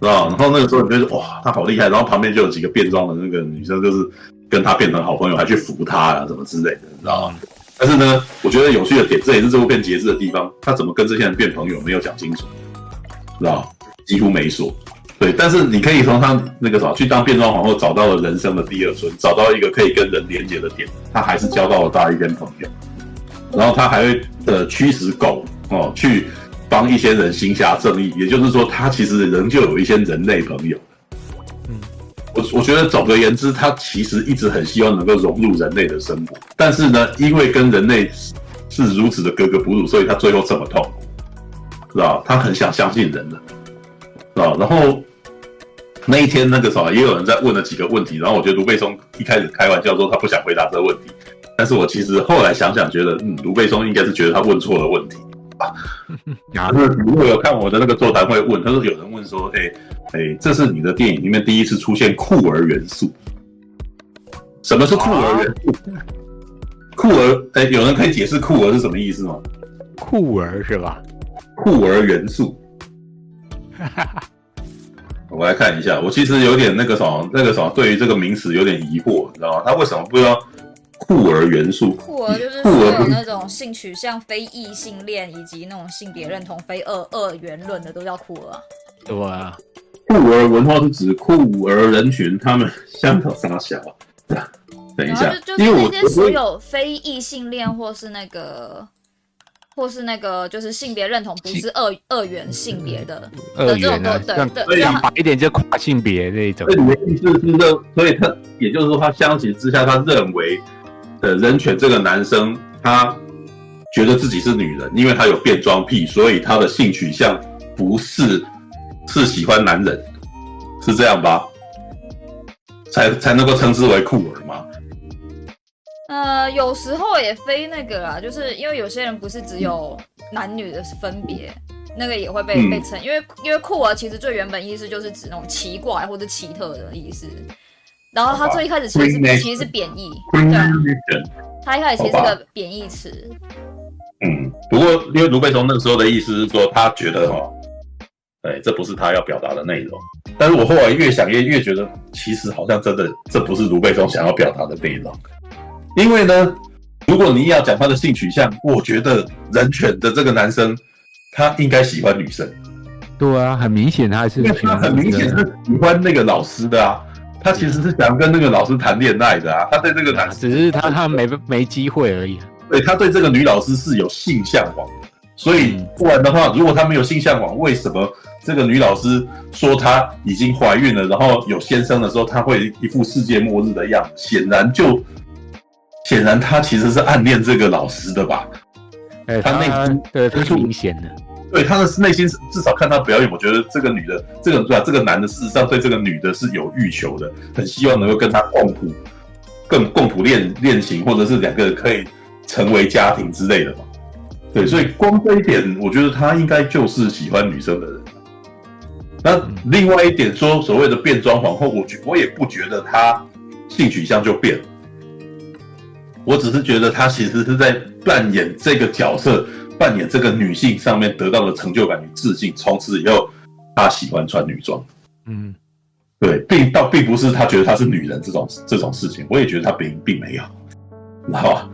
道？然后那个时候你觉得哇，她好厉害，然后旁边就有几个变装的那个女生，就是跟她变成好朋友，还去扶她啊，什么之类的，你知道吗？但是呢，我觉得有趣的点，这也是这部片节制的地方，她怎么跟这些人变朋友，没有讲清楚，知道？几乎没说。对，但是你可以从她那个什么去当变装皇后，找到了人生的第二春，找到一个可以跟人连接的点，她还是交到了大一跟朋友。然后他还会呃驱使狗哦去帮一些人行侠正义，也就是说，他其实仍旧有一些人类朋友。嗯，我我觉得总而言之，他其实一直很希望能够融入人类的生活，但是呢，因为跟人类是如此的格格不入，所以他最后这么痛苦，是吧？他很想相信人的，是吧？然后那一天那个什么，也有人在问了几个问题，然后我觉得卢贝松一开始开玩笑说他不想回答这个问题。但是我其实后来想想，觉得嗯，卢贝松应该是觉得他问错了问题 啊。就是如果有看我的那个座谈会问，他说有人问说，哎、欸、哎、欸，这是你的电影里面第一次出现酷儿元素？什么是酷儿元素？酷儿，哎、欸，有人可以解释酷儿是什么意思吗？
酷儿是吧？
酷儿元素。我来看一下，我其实有点那个什么，那个什么，对于这个名词有点疑惑，你知道吗？他为什么不要？酷儿元素，
酷儿就是所有那种性取向非异性恋以及那种性别认同非二二元论的都叫酷儿啊。
对啊，
酷儿文化是指酷儿人群，他们相当傻小。等一下，
就，就是那些所有非异性恋或是那个或是那个就是性别认同不是二二元性别的
二元啊，对对，对，讲白一点就跨性别那一种。
所以你的意思是认，所以他也就是说，他相形之下，他认为。的人犬这个男生，他觉得自己是女人，因为他有变装癖，所以他的性取向不是是喜欢男人，是这样吧？才才能够称之为酷儿吗？
呃，有时候也非那个啦，就是因为有些人不是只有男女的分别，那个也会被、嗯、被称，因为因为酷儿其实最原本意思就是指那种奇怪或者奇特的意思。然后他最一开始其实是其实是贬义，对，他一开始其实是个贬义词。
嗯，不过因为卢贝松那个时候的意思是说，他觉得哈，哎，这不是他要表达的内容。但是我后来越想越越觉得，其实好像真的这不是卢贝松想要表达的内容。因为呢，如果你要讲他的性取向，我觉得人犬的这个男生他应该喜欢女生。
对啊，很明显他是，因为他
很明显是喜欢那个老师的啊。他其实是想跟那个老师谈恋爱的啊，他对这个男，
只是他他没没机会而已。
对，他对这个女老师是有性向往的，所以不然的话，如果他没有性向往，为什么这个女老师说她已经怀孕了，然后有先生的时候，他会一副世界末日的样子？显然就显然他其实是暗恋这个老师的吧？
哎，他内心对，他是明显的。
对他的内心是至少看他表演，我觉得这个女的，这个对吧？这个男的事实上对这个女的是有欲求的，很希望能够跟他共谱，更共谱恋恋情，或者是两个人可以成为家庭之类的嘛。对，所以光这一点，我觉得他应该就是喜欢女生的人。那另外一点说，所谓的变装皇后，我觉我也不觉得他性取向就变了，我只是觉得他其实是在扮演这个角色。扮演这个女性上面得到的成就感与自信，从此以后，她喜欢穿女装。嗯，对，并倒并不是她觉得她是女人这种这种事情，我也觉得她并并没有，知道吧？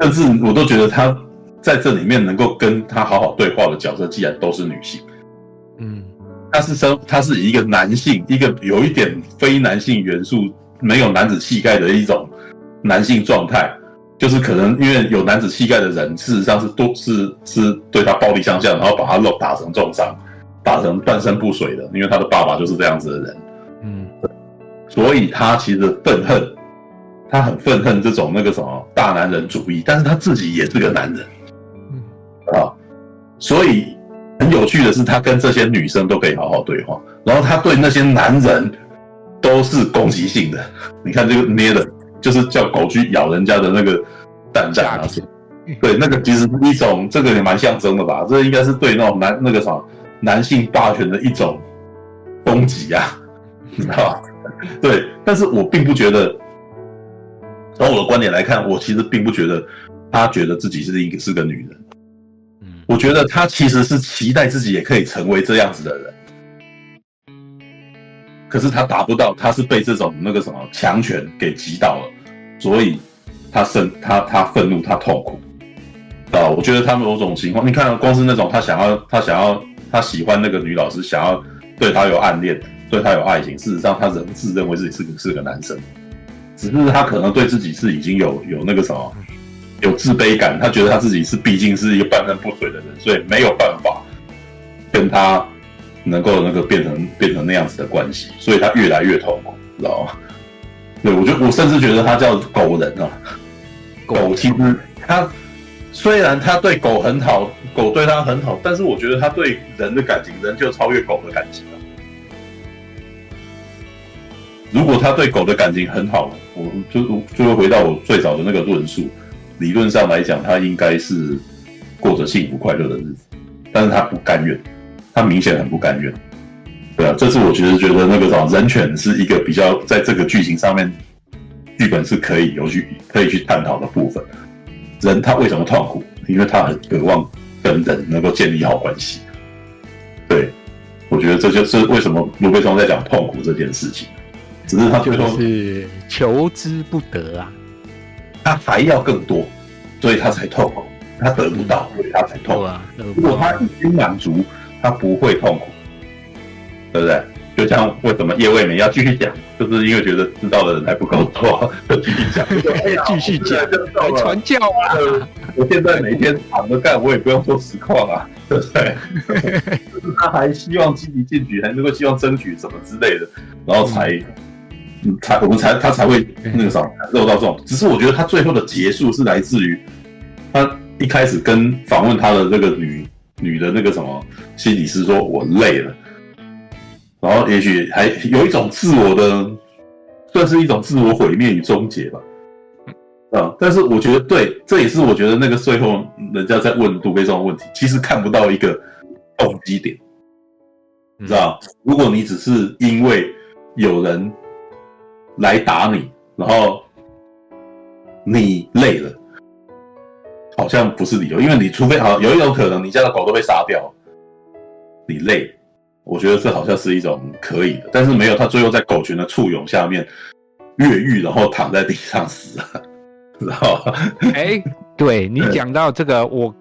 甚至我都觉得她在这里面能够跟她好好对话的角色，既然都是女性，嗯，她是生他是一个男性，一个有一点非男性元素、没有男子气概的一种男性状态。就是可能因为有男子气概的人，事实上是都是是对他暴力相向，然后把他肉打成重伤，打成半身不遂的。因为他的爸爸就是这样子的人，嗯，所以他其实愤恨，他很愤恨这种那个什么大男人主义，但是他自己也是个男人，嗯啊，所以很有趣的是，他跟这些女生都可以好好对话，然后他对那些男人都是攻击性的。你看这个捏的，就是叫狗去咬人家的那个蛋蛋啊，对，那个其实是一种，这个也蛮象征的吧？这应该是对那种男那个什么男性霸权的一种攻击啊，你知道吧？对，但是我并不觉得，从我的观点来看，我其实并不觉得他觉得自己是一个是个女人。我觉得他其实是期待自己也可以成为这样子的人，可是他达不到，他是被这种那个什么强权给击倒了，所以他生他他愤怒，他痛苦啊！我觉得他们某种情况，你看，光是那种他想要他想要他喜欢那个女老师，想要对他有暗恋，对他有爱情，事实上他仍自认为自己是个是个男生，只是他可能对自己是已经有有那个什么。有自卑感，他觉得他自己是毕竟是一个半身不遂的人，所以没有办法跟他能够那个变成变成那样子的关系，所以他越来越痛苦，知道吗？对，我就我甚至觉得他叫狗人啊，狗其实他虽然他对狗很好，狗对他很好，但是我觉得他对人的感情，人就超越狗的感情了。如果他对狗的感情很好，我就就会回到我最早的那个论述。理论上来讲，他应该是过着幸福快乐的日子，但是他不甘愿，他明显很不甘愿，对啊，这次我觉得觉得那个什么人权是一个比较在这个剧情上面，剧本是可以有去可以去探讨的部分。人他为什么痛苦？因为他很渴望跟人能够建立好关系。对，我觉得这就是为什么卢贝松在讲痛苦这件事情，只是他最后
是求之不得啊。
他还要更多，所以他才痛苦。他得不到，所以他才痛苦。如果他已经满足，他不会痛苦，对不对？就像为什么叶未眠要继续讲，就是因为觉得知道的人还不够多，就继续讲。
继续讲，还传教啊！
我现在每天躺着干，我也不用做实况啊，对不对？就是他还希望积极进取，还能够希望争取什么之类的，然后才。才我们才他才会那个啥漏到这种，只是我觉得他最后的结束是来自于他一开始跟访问他的那个女女的那个什么心理师说，我累了，然后也许还有一种自我的，算是一种自我毁灭与终结吧，啊，但是我觉得对，这也是我觉得那个最后人家在问杜飞这种问题，其实看不到一个动机点，你知道，如果你只是因为有人。来打你，然后你累了，好像不是理由，因为你除非好有一种可能，你家的狗都被杀掉，你累，我觉得这好像是一种可以的，但是没有，他最后在狗群的簇拥下面越狱，然后躺在地上死了，知道吗？
哎，对你讲到这个，我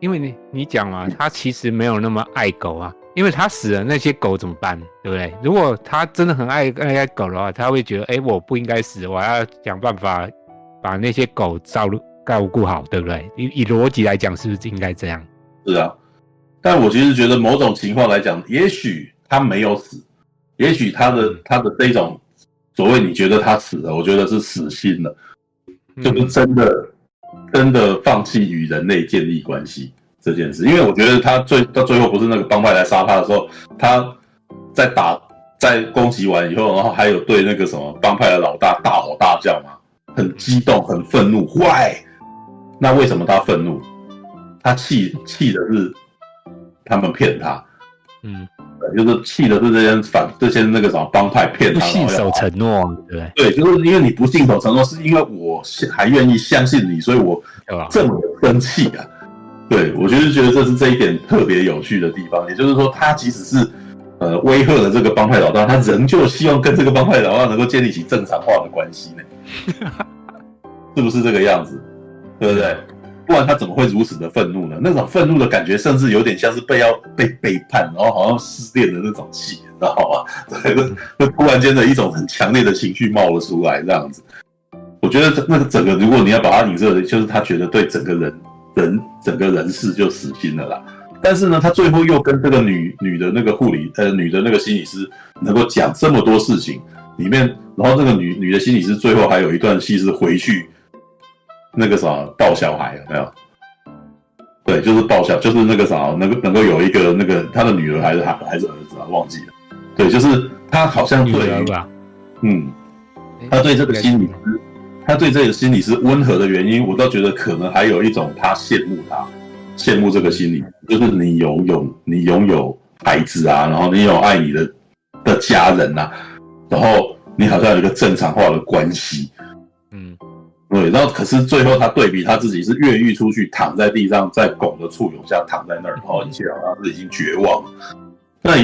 因为你你讲嘛，他其实没有那么爱狗啊。因为他死了，那些狗怎么办？对不对？如果他真的很爱爱爱狗的话，他会觉得，哎，我不应该死，我要想办法把那些狗照照顾好，对不对？以以逻辑来讲，是不是应该这样？
是啊，但我其实觉得某种情况来讲，也许他没有死，也许他的他的这种所谓你觉得他死了，我觉得是死心了，就是真的真的放弃与人类建立关系。这件事，因为我觉得他最到最后不是那个帮派来杀他的时候，他在打在攻击完以后，然后还有对那个什么帮派的老大大吼大叫嘛，很激动，很愤怒。Why？那为什么他愤怒？他气气的是他们骗他，嗯，就是气的是这些反这些那个什么帮派骗他，
信守承诺，对
对，就是因为你不信守承诺，是因为我还愿意相信你，所以我这么生气啊。对，我就是觉得这是这一点特别有趣的地方，也就是说，他即使是呃威吓了这个帮派老大，他仍旧希望跟这个帮派老大能够建立起正常化的关系呢，是不是这个样子？对不对？不然他怎么会如此的愤怒呢？那种愤怒的感觉，甚至有点像是被要被背叛，然后好像失恋的那种气，你知道吗？对，就突然间的一种很强烈的情绪冒了出来，这样子。我觉得那个整个，如果你要把它影射，就是他觉得对整个人。人整个人事就死心了啦，但是呢，他最后又跟这个女女的那个护理呃女的那个心理师能够讲这么多事情里面，然后这个女女的心理师最后还有一段戏是回去那个什么抱小孩有没有？对，就是抱小，就是那个啥，能够能够有一个那个他的女儿还是还还是儿子啊，忘记了。对，就是他好像对于，嗯，他对这个心理师，他对这个心理是温和的原因，我倒觉得可能还有一种他羡慕他，羡慕这个心理，就是你拥有你拥有孩子啊，然后你有爱你的的家人呐、啊，然后你好像有一个正常化的关系。对，然后可是最后他对比他自己是越狱出去，躺在地上，在狗的簇拥下躺在那儿，然后一切好像是已经绝望了。那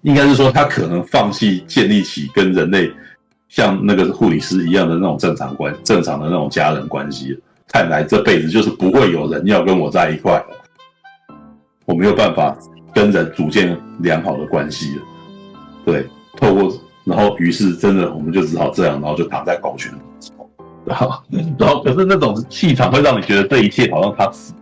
应该是说他可能放弃建立起跟人类像那个护理师一样的那种正常关、正常的那种家人关系。看来这辈子就是不会有人要跟我在一块了，我没有办法跟人组建良好的关系了。对，透过然后于是真的我们就只好这样，然后就躺在狗群。然后，然后，可是那种气场会让你觉得这一切好像他死，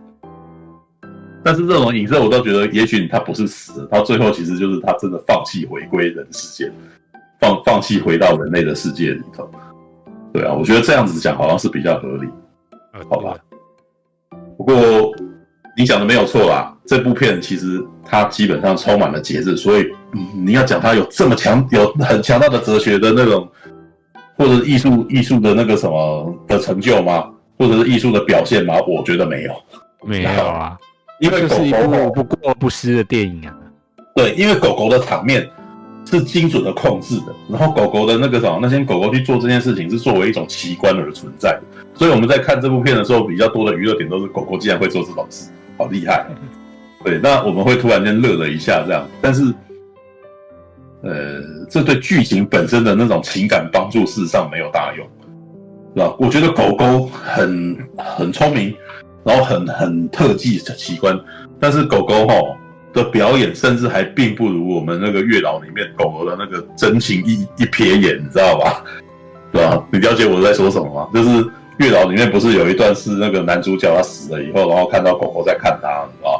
但是这种影射我倒觉得，也许他不是死了，到最后其实就是他真的放弃回归人世间，放放弃回到人类的世界里头。对啊，我觉得这样子讲好像是比较合理，好吧？不过你讲的没有错啦，这部片其实它基本上充满了节制，所以你要讲它有这么强、有很强大的哲学的那种。或者是艺术艺术的那个什么的成就吗？或者是艺术的表现吗？我觉得没有，
没有啊，
因为狗狗
是一部不过不失的电影啊。
对，因为狗狗的场面是精准的控制的，然后狗狗的那个什么，那些狗狗去做这件事情是作为一种奇观而存在的。所以我们在看这部片的时候，比较多的娱乐点都是狗狗竟然会做这种事，好厉害。对，那我们会突然间乐了一下这样，但是。呃，这对剧情本身的那种情感帮助，事实上没有大用，是吧？我觉得狗狗很很聪明，然后很很特技的奇观，但是狗狗吼的表演，甚至还并不如我们那个月老里面狗狗的那个真情一一瞥眼，你知道吧？是吧？你了解我在说什么吗？就是月老里面不是有一段是那个男主角他死了以后，然后看到狗狗在看他，你知道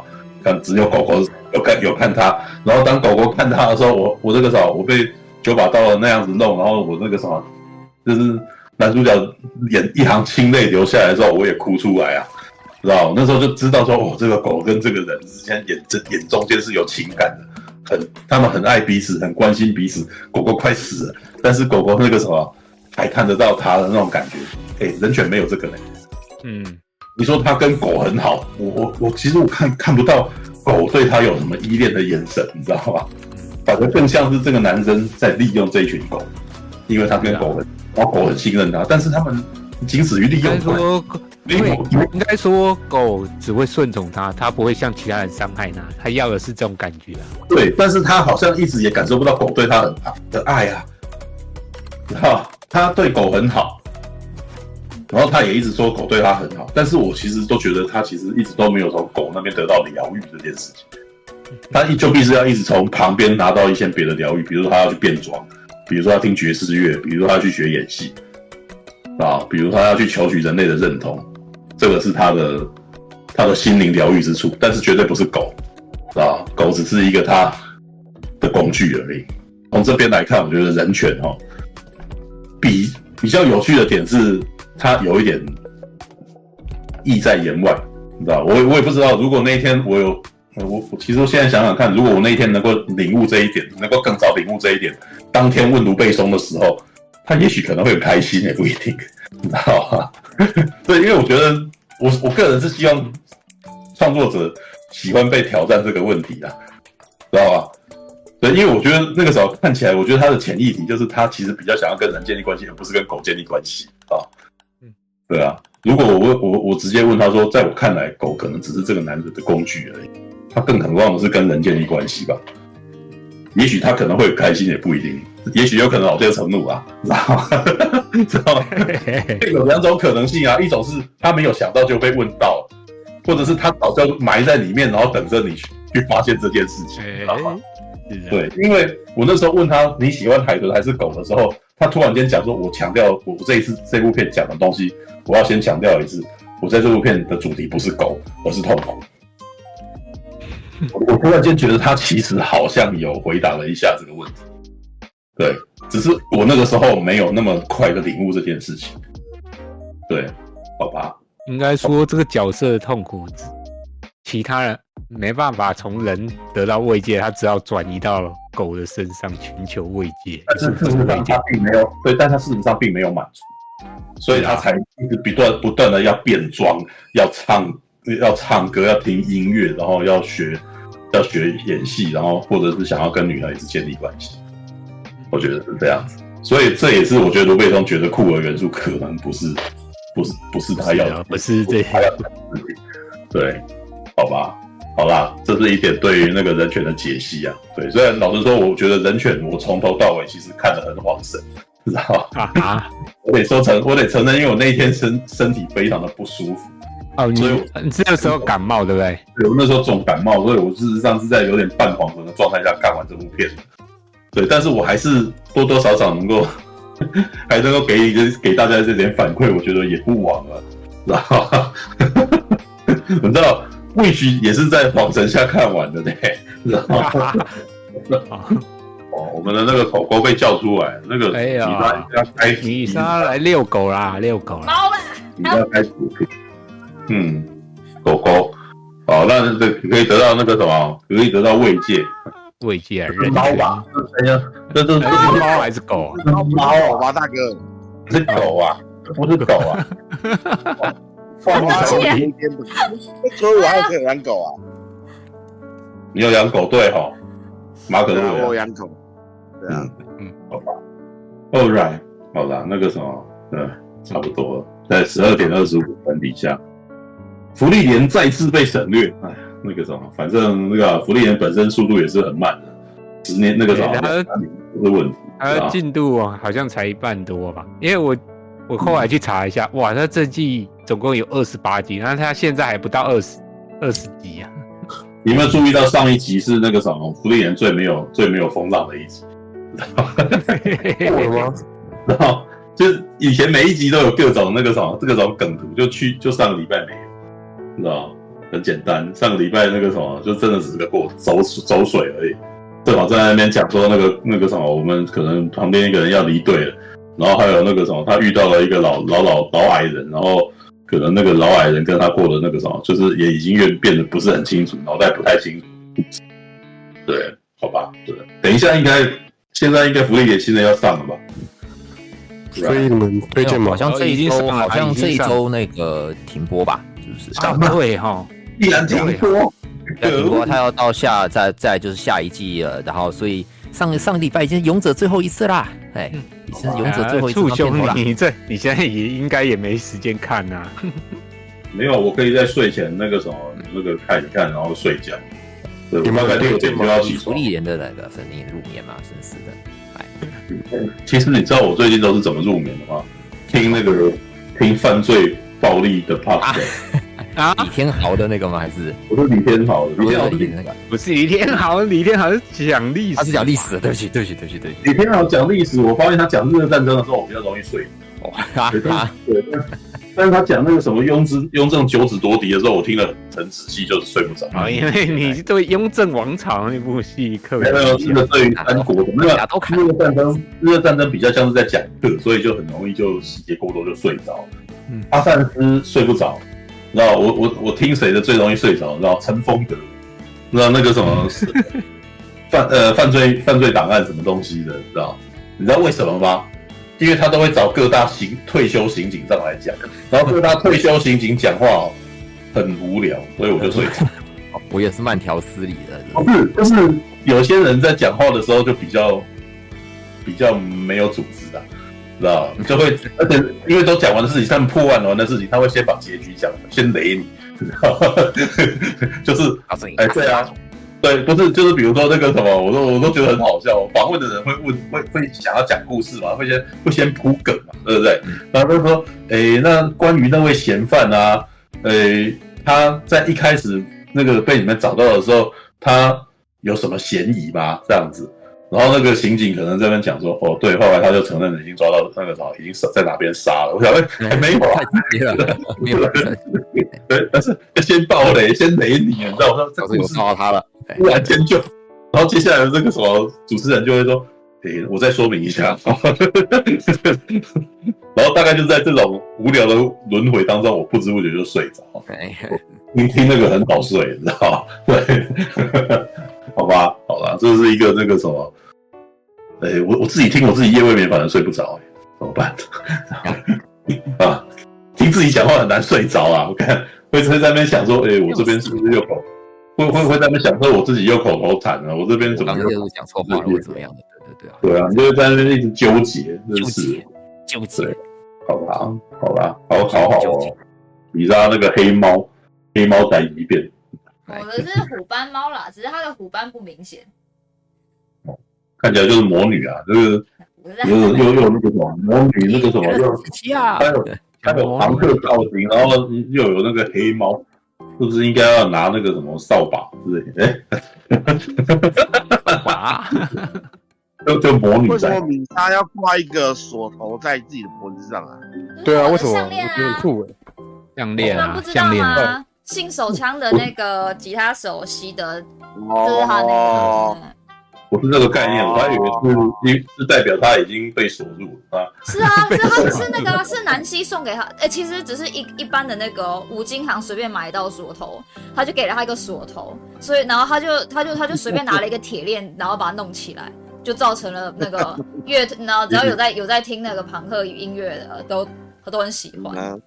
只有狗狗。有看有看他，然后当狗狗看他的时候，我我这个时候我被九把刀的那样子弄，然后我那个什么，就是男主角眼一行清泪流下来的时候，我也哭出来啊，知道？那时候就知道说，哦，这个狗跟这个人之间眼这眼中间是有情感的，很他们很爱彼此，很关心彼此。狗狗快死了，但是狗狗那个什么还看得到他的那种感觉，哎，人犬没有这个嘞。嗯，你说他跟狗很好，我我我其实我看看不到。狗对他有什么依恋的眼神，你知道吗？反而更像是这个男生在利用这一群狗，因为他跟狗很，然后狗很信任他，但是他们仅止于利用。应该说，因为
应该说狗只会顺从他，他不会像其他人伤害他，他要的是这种感觉啊。
对，但是他好像一直也感受不到狗对他很的爱啊，哈，他对狗很好。然后他也一直说狗对他很好，但是我其实都觉得他其实一直都没有从狗那边得到疗愈这件事情，他就必须要一直从旁边拿到一些别的疗愈，比如说他要去变装，比如说他听爵士乐，比如说他去学演戏，啊，比如他要去求取人类的认同，这个是他的他的心灵疗愈之处，但是绝对不是狗，啊，狗只是一个他的工具而已。从这边来看，我觉得人权哈，比比较有趣的点是。他有一点意在言外，你知道？我我也不知道，如果那一天我有我我其实我现在想想看，如果我那一天能够领悟这一点，能够更早领悟这一点，当天问卢贝松的时候，他也许可能会很开心，也不一定，你知道吗？对，因为我觉得我我个人是希望创作者喜欢被挑战这个问题的，知道吧？对，因为我觉得那个时候看起来，我觉得他的潜议题就是他其实比较想要跟人建立关系，而不是跟狗建立关系啊。对啊，如果我问我我直接问他说，在我看来，狗可能只是这个男人的工具而已，他更渴望的是跟人建立关系吧？也许他可能会开心，也不一定，也许有可能老爹成怒啊，知道吗？知道吗？有两种可能性啊，一种是他没有想到就被问到，或者是他早就埋在里面，然后等着你去去发现这件事情，知道吗？对，因为我那时候问他你喜欢海豚还是狗的时候，他突然间讲说，我强调我这一次这部片讲的东西，我要先强调一次，我在这部片的主题不是狗，而是痛苦。我突然间觉得他其实好像有回答了一下这个问题，对，只是我那个时候没有那么快的领悟这件事情。对，好吧，
应该说这个角色的痛苦。其他人没办法从人得到慰藉，他只好转移到狗的身上寻求慰藉。
但是事实上他并没有对，但他事实上并没有满足，所以他才一直不断不断的要变装，要唱要唱歌，要听音乐，然后要学要学演戏，然后或者是想要跟女孩子建立关系。我觉得是这样子，所以这也是我觉得卢贝松觉得酷儿元素可能不是不是不是他要的，
不是这
他要的事情，对。好吧，好啦，这是一点对于那个人权的解析啊。对，虽然老实说，我觉得人权我从头到尾其实看得很恍神，知道吗？啊，我得说承，我得承认，因为我那一天身身体非常的不舒服。
哦，所以你这个时候感冒对不对？
对，我那时候总感冒，所以我事实上是在有点半恍神的状态下看完这部片。对，但是我还是多多少少能够，还能够给一个给大家这点反馈，我觉得也不枉了，知道吗？你知道？或许也是在皇城下看完的呢，然后哦，我们的那个狗狗被叫出来，那个
哎呀，米莎来遛狗啦，遛狗啦，
你要开视频，嗯，狗狗，哦，那这可以得到那个什么，可以得到慰藉，
慰藉啊，
猫吧？哎呀，这这这
是猫还是狗？
猫，猫，王大哥，
是狗啊，不是狗啊。
放花一天天不，所以我还可以养狗啊。
你有养狗对哈？马可乐
我养狗，对啊，
嗯，好吧。All right，好啦，那个什么，嗯，差不多了，在十二点二十五分底下，福利莲再次被省略。哎，那个什么，反正那个福利莲本身速度也是很慢的，十年那个什么，它的问题，
它的进度好像才一半多吧？因为我。我后来去查一下，哇，他这季总共有二十八集，那他现在还不到二十二十集啊！
你有没有注意到上一集是那个什么福利人最没有最没有风浪的一集？然后就是以前每一集都有各种那个什么这个种梗图，就去就上个礼拜没有，你知道很简单，上个礼拜那个什么就真的只是个过走走水而已，正好在那边讲说那个那个什么，我们可能旁边一个人要离队了。然后还有那个什么，他遇到了一个老老老老矮人，然后可能那个老矮人跟他过的那个什么，就是也已经越变得不是很清楚，脑袋不太清楚。对，好吧，对，等一下应该现在应该芙莉莲现在要上了吧？
所以你们推荐吗？
好像这一周好像这一周那个停播吧？是不是？
啊，对哈，
必然停播，
停播，他要到下再再就是下一季了，然后所以上上个礼拜已经勇者最后一次啦，哎。你是勇者最后一次
兄弟，你这你现在也应该也没时间看呐、啊。
没有，我可以在睡前那个什么那个看一看，然后睡觉。你们改六点就要起床。
芙莉莲的那个是你入眠嘛？真是的。哎，
其实你知道我最近都是怎么入眠的吗？听那个听犯罪暴力的 podcast。
啊，李天豪的那个吗？还是
我说李天豪的？李天豪的那个
不是李天豪，李天豪是讲历史，
他是讲历史。对不起，对不起，对不起，对不起。
李天豪讲历史，我发现他讲日俄战争的时候，我比较容易睡。
哇，对，
但是他讲那个什么雍正雍正九子夺嫡的时候，我听了很仔细，就是睡不着。
啊，因为你对雍正王朝那部戏特别。
没有，那个对于三国的那个日俄战争，日俄战争比较像是在讲课，所以就很容易就细节过多就睡着。嗯，阿善斯睡不着。知道我我我听谁的最容易睡着？知道陈风德，知道那个什么 犯呃犯罪犯罪档案什么东西的？你知道？你知道为什么吗？因为他都会找各大刑退休刑警上来讲，然后各大退休刑警讲话很无聊，所以我就睡着。
我也是慢条斯理的，
不是，就是有些人在讲话的时候就比较比较没有组织的。知道，就会，而且因为都讲完的事情，他们破案完的事情，他会先把结局讲，先雷你，知 道就是，哎，对啊，对，不是，就是比如说那个什么，我都我都觉得很好笑。访问的人会问，会会想要讲故事嘛，会先会先铺梗嘛，对不对？然后就说，哎，那关于那位嫌犯啊，哎，他在一开始那个被你们找到的时候，他有什么嫌疑吗？这样子。然后那个刑警可能在那边讲说，哦，对，后来他就承认了，已经抓到那个啥，已经在哪边杀了。我想，哎，还没有啊，
没有，
对，但是要先爆雷，先雷你，你知道吗？
这故事抓到他了，
突然间就，然后接下来的这个什么主持人就会说，哎，我再说明一下，然后大概就在这种无聊的轮回当中，我不知不觉就睡着。听听那个很早睡，你知道吗？对，好吧，好啦，这是一个那个什么，哎、欸，我我自己听我自己夜未眠，反正睡不着，怎么办？啊，听自己讲话很难睡着啊！我看会会在那边想说，哎、欸，我这边是不是又口会会会在那边想说我自己又口头禅了？我这边怎么又
讲错话了？或怎么样的？对对对啊，
对啊，你就会在那边一直纠结，真是
纠结。
好吧，好吧，好好好哦。你知道那个黑猫，黑猫再一遍。
我的是虎斑猫啦，只是它的虎斑不明显。
哦，看起来就是魔女啊，就是又又又那个什么魔女，那个什么 又还有还有庞克造型，然后又有那个黑猫，是不是应该要拿那个什么扫把之类的？哎，就就魔女。
为什么米莎要挂一个锁头在自己的脖子上啊？
对啊，为什么？
项链啊，
很酷哎。
项链啊，
不知道吗？性手枪的那个吉他手西德，就是他那个。
不是这个概念，我还以为是是代表他已经被锁住了 啊。
是啊，是他是那个是南希送给他，哎，其实只是一一般的那个五金行随便买到锁头，他就给了他一个锁头，所以然后他就他就他就随便拿了一个铁链，然后把它弄起来，就造成了那个乐，然后只要有在有在听那个朋克音乐的，都都很喜欢。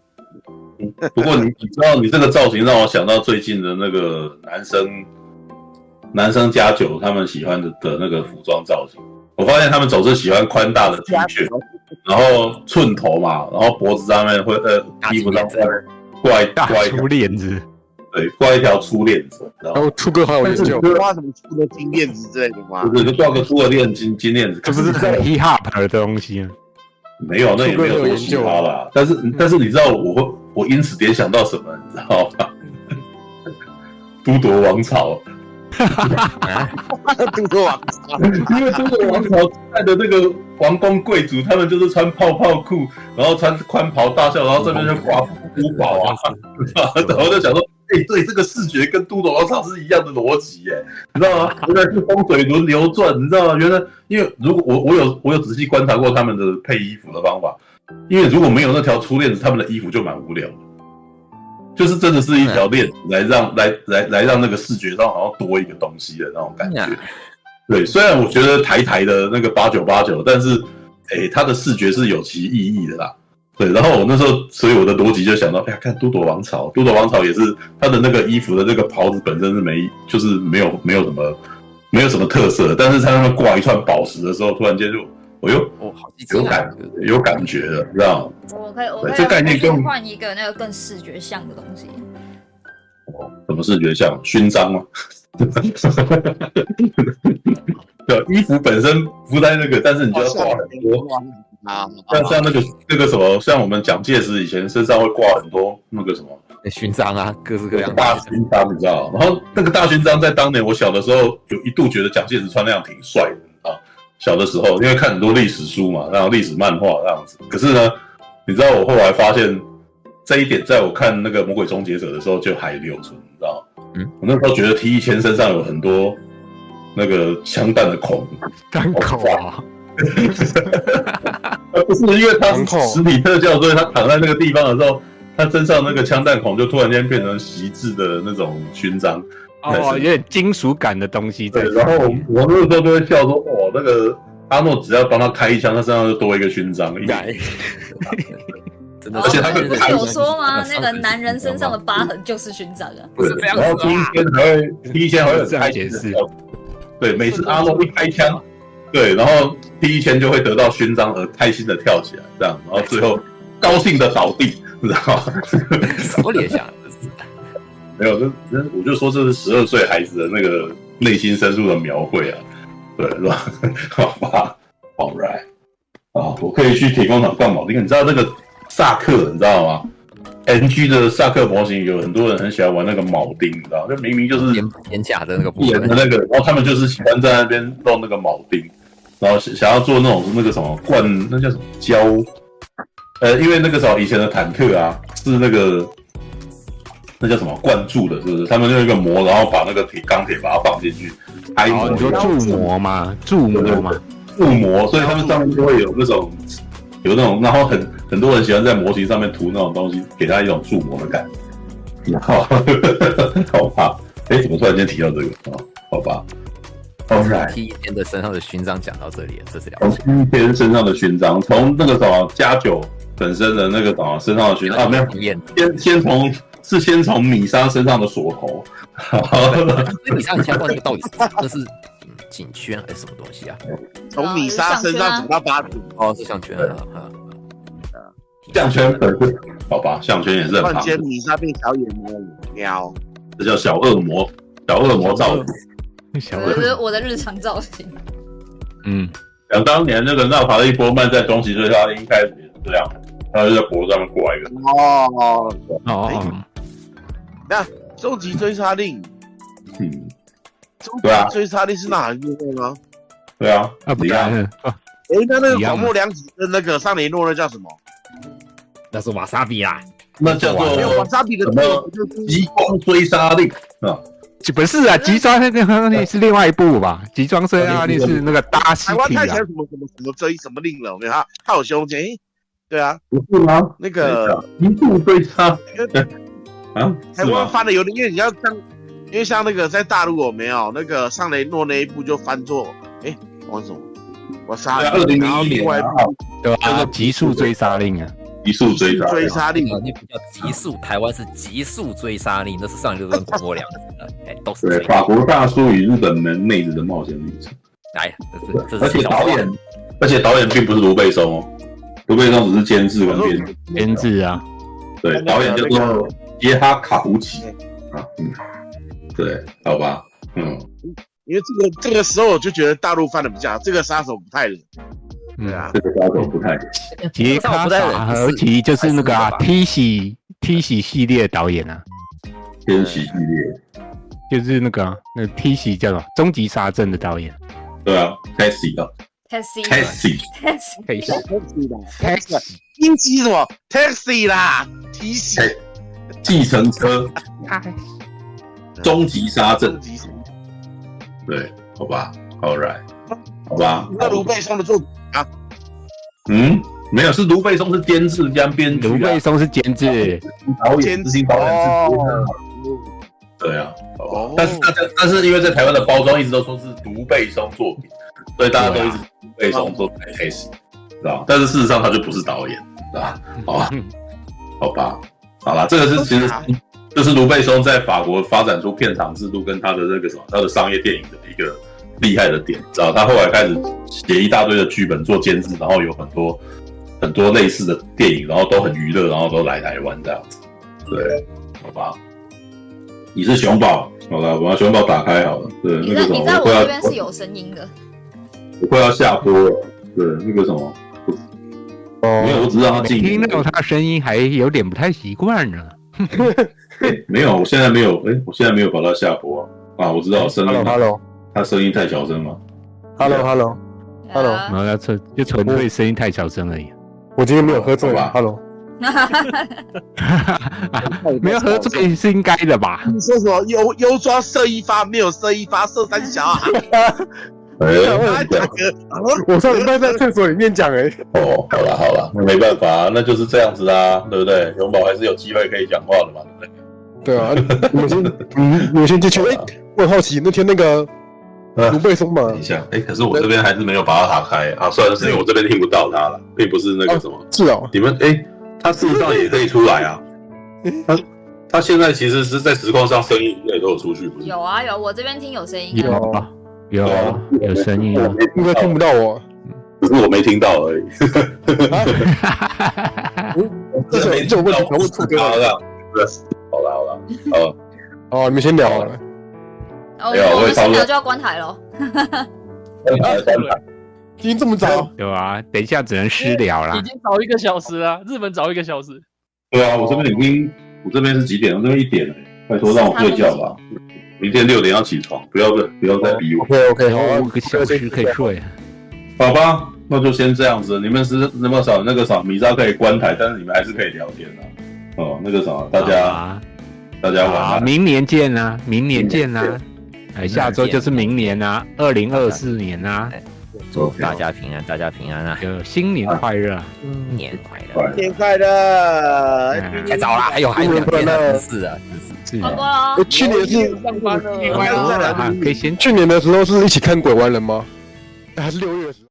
不过你你知道，你这个造型让我想到最近的那个男生，男生加九他们喜欢的的那个服装造型。我发现他们总是喜欢宽大的 T 恤，然后寸头嘛，然后脖子上面会呃衣服上面挂一挂一
粗链子，
对，挂一条粗链子。然后
粗哥好有研究，
挂什么粗的金链子之类的吗？
不是，就挂个粗的链金金链子，
这不是很 hip hop 的东西啊。
没有，那也没有多喜欢啦。但是，但是你知道我会，我因此联想到什么？你知道吗？都铎王朝，
都铎王朝，
因为都铎王朝带的那个王公贵族，他们就是穿泡泡裤，然后穿宽袍大袖，然后这边就挂珠宝啊，然后就想说。哎、欸，对，这个视觉跟都铎王朝是一样的逻辑，耶，你知道吗？原来是风水轮流转，你知道吗？原来，因为如果我我有我有仔细观察过他们的配衣服的方法，因为如果没有那条粗链子，他们的衣服就蛮无聊的，就是真的是一条链子来让来来来让那个视觉上好像多一个东西的那种感觉。对，虽然我觉得台台的那个八九八九，但是哎，它的视觉是有其意义的啦。对，然后我那时候，所以我的逻辑就想到，哎呀，看都铎王朝，都铎王朝也是他的那个衣服的那个袍子本身是没，就是没有没有什么，没有什么特色，但是他那边挂一串宝石的时候，突然间就，哎呦，哦，好有感，有感觉了，知道？
我可以，我可以，这概念更换一个那个更视觉像的东西。
哦，什么视觉像？勋章吗？对，衣服本身不带那个，但是你就要挂很多。啊，像像那个那个什么，像我们蒋介石以前身上会挂很多那个什么
勋章啊，各式各样的
大勋章，你知道？然后那个大勋章在当年我小的时候，有一度觉得蒋介石穿那样挺帅的啊。小的时候，因为看很多历史书嘛，然后历史漫画这样子。可是呢，你知道我后来发现这一点，在我看那个《魔鬼终结者》的时候就还留存，你知道？嗯，我那时候觉得 T 一千身上有很多那个枪弹的孔，
弹孔啊。
不是因为他是实体特效，所以他躺在那个地方的时候，他身上那个枪弹孔就突然间变成锡制的那种勋章，
哦，有点金属感的东西在。
然后我那个时候都会笑说：“哦，那个阿诺只要帮他开一枪，他身上就多一个勋章。”
真的，
而且他不是有说吗？那个男人身上的疤痕就是勋章啊。
不是这样子。然后第一天还会，第一天还会这样解释。对，每次阿诺一开枪。对，然后第一天就会得到勋章而开心的跳起来，这样，然后最后高兴的倒地，你知道吗？
什么联想？
没有，这这我就说这是十二岁孩子的那个内心深处的描绘啊，对，是吧？好吧，All right，啊，我可以去铁工厂逛铆钉，你知道那个萨克，你知道吗？NG 的萨克模型有很多人很喜欢玩那个铆钉，你知道吗？就明明就是
演演假的那个部分
的那个，然后他们就是喜欢在那边弄那个铆钉。然后想要做那种那个什么灌，那叫什么胶？呃，因为那个时候以前的坦克啊，是那个那叫什么灌注的，是不是？他们用一个膜，然后把那个铁钢铁把它放进去，开模。
哦，你说铸模嘛？铸模嘛？
铸模，所以他们上面就会有那种有那种，然后很很多人喜欢在模型上面涂那种东西，给他一种铸模的感觉。好，好吧。哎，怎么突然间提到这个啊？好吧。Alright，
第一天的身上的勋章讲到这里了，这是了
解。第一天身上的勋章，从那个什么加九本身的那个什么身上的勋章啊，没有，先先从是先从米莎身上的锁头。
米莎，你先问那个到底是这是颈圈还是什么东西啊？
从米莎身上走到八组，
哦，是项圈啊。
项圈本身好吧，项圈也是很棒。
突然间米莎变小野猫喵，
这叫小恶魔，小恶魔造型。
我的我的日常造型。
嗯，
想当年那个纳塔莉波曼在终极追杀令一开始也是这样，他就在脖子上面挂一个。
哦
哦，
那终极追杀令，
嗯，
终极，追杀令是哪一部吗？
对啊，
那不一样。
哎，那那个广末凉子跟那个尚雷诺那叫什么？
那是瓦萨比啊，
那叫做
瓦萨比的什么？
极光追杀令啊。
不是啊，极装那个那是另外一部吧？集装追杀令是那个大西。
台湾太强什么什么什么追什么令了？我没有他，他有胸前。对啊，
不是吗？
那个
极速追杀啊，
台湾翻的有点，因为你要像，因为像那个在大陆有没有那个上雷诺那一部就翻作哎，王总，我杀
二零零一年
对吧？极速追杀令啊。
极速追杀
追杀令，
那不叫极速，台湾是极速追杀令，那是上一个跟广末凉子的，哎，都是
对法国大叔与日本门妹子的冒险旅程。
哎，这是，
而且导演，而且导演并不是卢贝松哦，卢贝松只是监制跟编
编制啊。
对，导演叫做杰哈卡胡奇啊，嗯，对，好吧，嗯，
因为这个这个时候我就觉得大陆翻的比较好，这个杀手不太冷。对啊，这个杀手不太。
杰卡萨和奇就是那个啊，T 喜 T 喜系列导演啊，
天喜系列。
就是那个那 T 喜叫什么？终极杀阵的导演。
对啊的
，Taxi，英吉什么？Taxi 啦，T 喜，
计程车，终极杀阵，对，好吧，All right，好吧。
那卢贝松的作品。啊，
嗯，没有，是卢贝松是监制加编剧，
卢贝松是监制，
导演执行导演是哦，对啊，哦，但是大家但是因为在台湾的包装一直都说是卢贝松作品，所以大家都一直卢贝松做开始，知道？但是事实上他就不是导演，是吧？好吧，好吧，好了，这个是其实就是卢贝松在法国发展出片场制度跟他的那个什么，他的商业电影的一个。厉害的点，知道他后来开始写一大堆的剧本做监制，然后有很多很多类似的电影，然后都很娱乐，然后都来台湾这样子。对，好吧。你是熊宝，好了，我把熊宝打开好了。对，那个什么，
你在我这边是有声音的。
我快要下播了。对，那个什么，哦，没有，我只知道他进。
听到他的声音还有点不太习惯呢。
没有，我现在没有，哎，我现在没有把他下播啊。我知道声音。
Hello，Hello。
他声音太小声吗
？Hello，Hello，Hello，
然后他纯就纯粹声音太小声而已。
我今天没有喝醉吧？Hello，
没有喝醉是应该的吧？
你说什么？有有抓射一发，没有射一发，射三小啊？
哎，
我上礼拜在厕所里面讲哎。
哦，好了好了，那没办法，那就是这样子啊，对不对？永宝还是有机会可以讲话的嘛，对不对？
对啊，我先，嗯，我先进去。哎，我很好奇那天那个。卢贝松嘛，
等一下，哎，可是我这边还是没有把它打开啊。算了，是因为我这边听不到它了，并不是那个什么。
是哦，
你们哎，它事实上也可以出来啊。它它现在其实是在实况上声音也都有出去，不是？
有啊有，我这边听有声音。
有啊有有有声音
啊，应该听不到我，
只是我没听到而已。
这是这种问题，全部出哥了。
好了好了，哦
哦，你们先聊好了。
哦，我们先聊就要关台喽。
今天这么早？
对啊，等一下只能私聊啦。
已经早一个小时了，日本早一个小时。
对啊，我这边已经，我这边是几点？我这边一点了。拜托让我睡觉吧，明天六点要起床，不要再不要再逼我。
OK OK，
我，五个小时可以睡。
好吧，那就先这样子。你们是那么少那个啥，米莎可以关台，但是你们还是可以聊天啊。哦，那个啥，大家大家晚安，
明年见啊，明年见啊。哎，下周就是明年啊，二零二四年啊，
祝大家平安，大家平安啊！
就新年快乐，
新年快乐，
新年快乐！
太早了，还有还有两天了，是啊，是是。
好不好？
去年是
上班了，
可以先。
去年的时候是一起看鬼玩人吗？还是六月的时候？